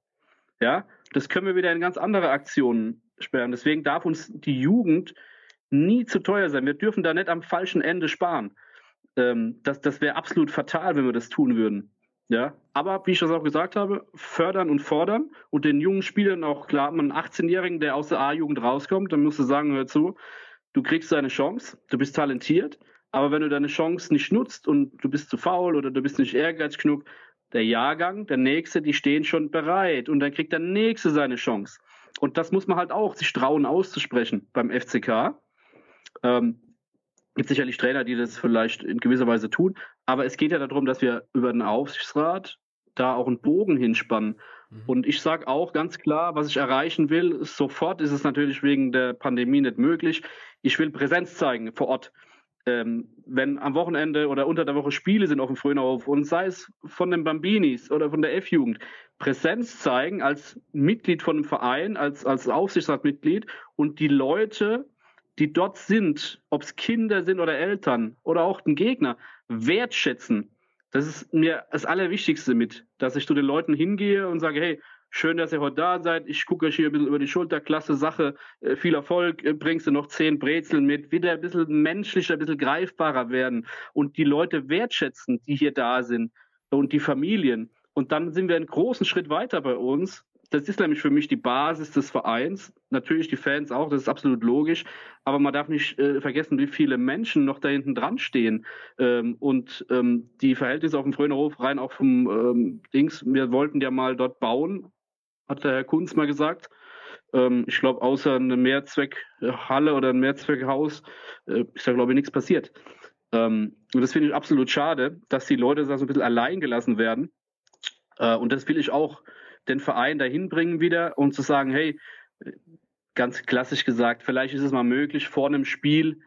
Ja, das können wir wieder in ganz andere Aktionen sperren. Deswegen darf uns die Jugend nie zu teuer sein. Wir dürfen da nicht am falschen Ende sparen. Ähm, das das wäre absolut fatal, wenn wir das tun würden. Ja, aber wie ich das auch gesagt habe, fördern und fordern und den jungen Spielern auch klar, einen 18-Jährigen, der aus der A-Jugend rauskommt, dann musst du sagen, hör zu, du kriegst deine Chance, du bist talentiert, aber wenn du deine Chance nicht nutzt und du bist zu faul oder du bist nicht ehrgeizig genug, der Jahrgang, der nächste, die stehen schon bereit und dann kriegt der nächste seine Chance. Und das muss man halt auch sich trauen auszusprechen beim FCK. Ähm, gibt sicherlich Trainer, die das vielleicht in gewisser Weise tun, aber es geht ja darum, dass wir über den Aufsichtsrat da auch einen Bogen hinspannen. Mhm. Und ich sage auch ganz klar, was ich erreichen will, sofort ist es natürlich wegen der Pandemie nicht möglich. Ich will Präsenz zeigen vor Ort ähm, wenn am Wochenende oder unter der Woche Spiele sind auf dem Frönerhof und sei es von den Bambinis oder von der F-Jugend, Präsenz zeigen als Mitglied von einem Verein, als, als Aufsichtsratmitglied und die Leute, die dort sind, ob es Kinder sind oder Eltern oder auch den Gegner, wertschätzen. Das ist mir das Allerwichtigste mit, dass ich zu den Leuten hingehe und sage, hey, schön, dass ihr heute da seid. Ich gucke euch hier ein bisschen über die Schulter, klasse Sache, äh, viel Erfolg, äh, bringst du noch zehn Brezeln mit, wieder ein bisschen menschlicher, ein bisschen greifbarer werden und die Leute wertschätzen, die hier da sind und die Familien. Und dann sind wir einen großen Schritt weiter bei uns. Das ist nämlich für mich die Basis des Vereins. Natürlich die Fans auch, das ist absolut logisch. Aber man darf nicht äh, vergessen, wie viele Menschen noch da hinten dran stehen. Ähm, und ähm, die Verhältnisse auf dem Frönerhof rein auch vom ähm, Dings, wir wollten ja mal dort bauen hat der Herr Kunz mal gesagt. Ähm, ich glaube, außer eine Mehrzweckhalle oder ein Mehrzweckhaus äh, ist da, glaube ich, nichts passiert. Ähm, und das finde ich absolut schade, dass die Leute da so ein bisschen allein gelassen werden. Äh, und das will ich auch den Verein dahin bringen wieder und zu sagen, hey, ganz klassisch gesagt, vielleicht ist es mal möglich, vor einem Spiel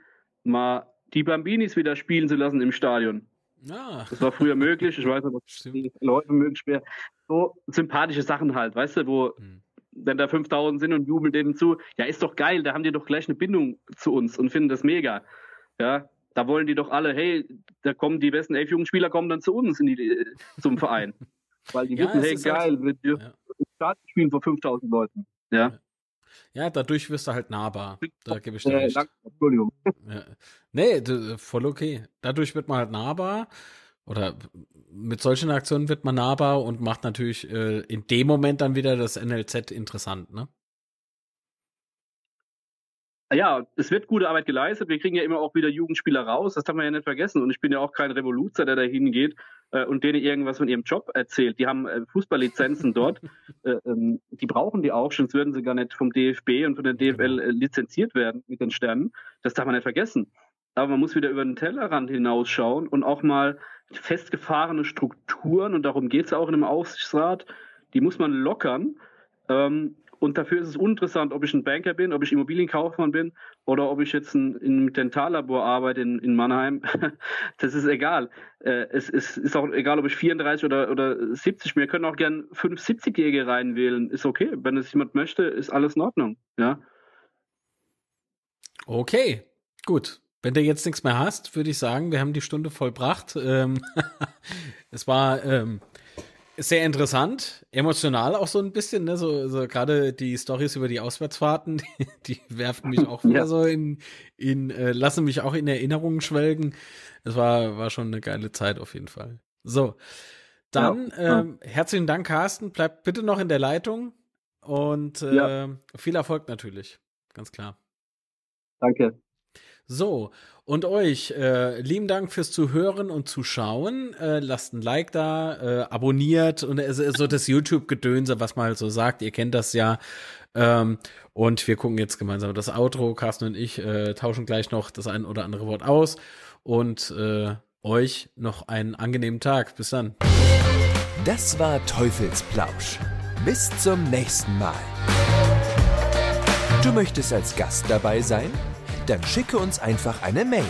mal die Bambinis wieder spielen zu lassen im Stadion. Ah. Das war früher möglich. Ich weiß nicht, ob es Leute möglich wäre so sympathische Sachen halt, weißt du, wo, mhm. wenn da 5000 sind und jubeln denen zu, ja, ist doch geil, da haben die doch gleich eine Bindung zu uns und finden das mega. Ja, da wollen die doch alle, hey, da kommen die besten elf Jugendspieler kommen dann zu uns in die, zum Verein. Weil die ja, wissen, hey, geil, halt, wir dürfen ja. spielen vor 5000 Leuten. Ja.
Ja, dadurch wirst du halt nahbar. Da gebe ich dir äh, recht. Danke, Entschuldigung. Ja. Nee, voll okay. Dadurch wird man halt nahbar oder mit solchen Aktionen wird man nahbar und macht natürlich äh, in dem Moment dann wieder das NLZ interessant, ne?
Ja, es wird gute Arbeit geleistet. Wir kriegen ja immer auch wieder Jugendspieler raus. Das darf man ja nicht vergessen. Und ich bin ja auch kein Revoluzer, der da hingeht äh, und denen irgendwas von ihrem Job erzählt. Die haben äh, Fußballlizenzen dort. Äh, ähm, die brauchen die auch, sonst würden sie gar nicht vom DFB und von der DFL äh, lizenziert werden mit den Sternen. Das darf man nicht vergessen. Aber man muss wieder über den Tellerrand hinausschauen und auch mal festgefahrene Strukturen, und darum geht es auch in einem Aufsichtsrat, die muss man lockern. Ähm, und dafür ist es uninteressant, ob ich ein Banker bin, ob ich Immobilienkaufmann bin oder ob ich jetzt in einem Dentallabor arbeite in, in Mannheim. das ist egal. Äh, es, es, ist auch egal, ob ich 34 oder, oder 70, wir können auch gern 5 70-Jährige reinwählen. Ist okay. Wenn es jemand möchte, ist alles in Ordnung. Ja.
Okay, gut. Wenn du jetzt nichts mehr hast, würde ich sagen, wir haben die Stunde vollbracht. Ähm, es war ähm, sehr interessant, emotional auch so ein bisschen, ne? So, so gerade die Stories über die Auswärtsfahrten, die, die werfen mich auch wieder ja. so in, in äh, lassen mich auch in Erinnerungen schwelgen. Es war, war schon eine geile Zeit auf jeden Fall. So, dann ja. ähm, herzlichen Dank, Carsten. Bleib bitte noch in der Leitung und äh, ja. viel Erfolg natürlich, ganz klar.
Danke.
So, und euch, äh, lieben Dank fürs Zuhören und Zuschauen. Äh, lasst ein Like da, äh, abonniert und äh, so das YouTube-Gedönse, was man halt so sagt. Ihr kennt das ja. Ähm, und wir gucken jetzt gemeinsam das Outro. Carsten und ich äh, tauschen gleich noch das ein oder andere Wort aus. Und äh, euch noch einen angenehmen Tag. Bis dann.
Das war Teufelsplausch. Bis zum nächsten Mal. Du möchtest als Gast dabei sein? Dann schicke uns einfach eine Mail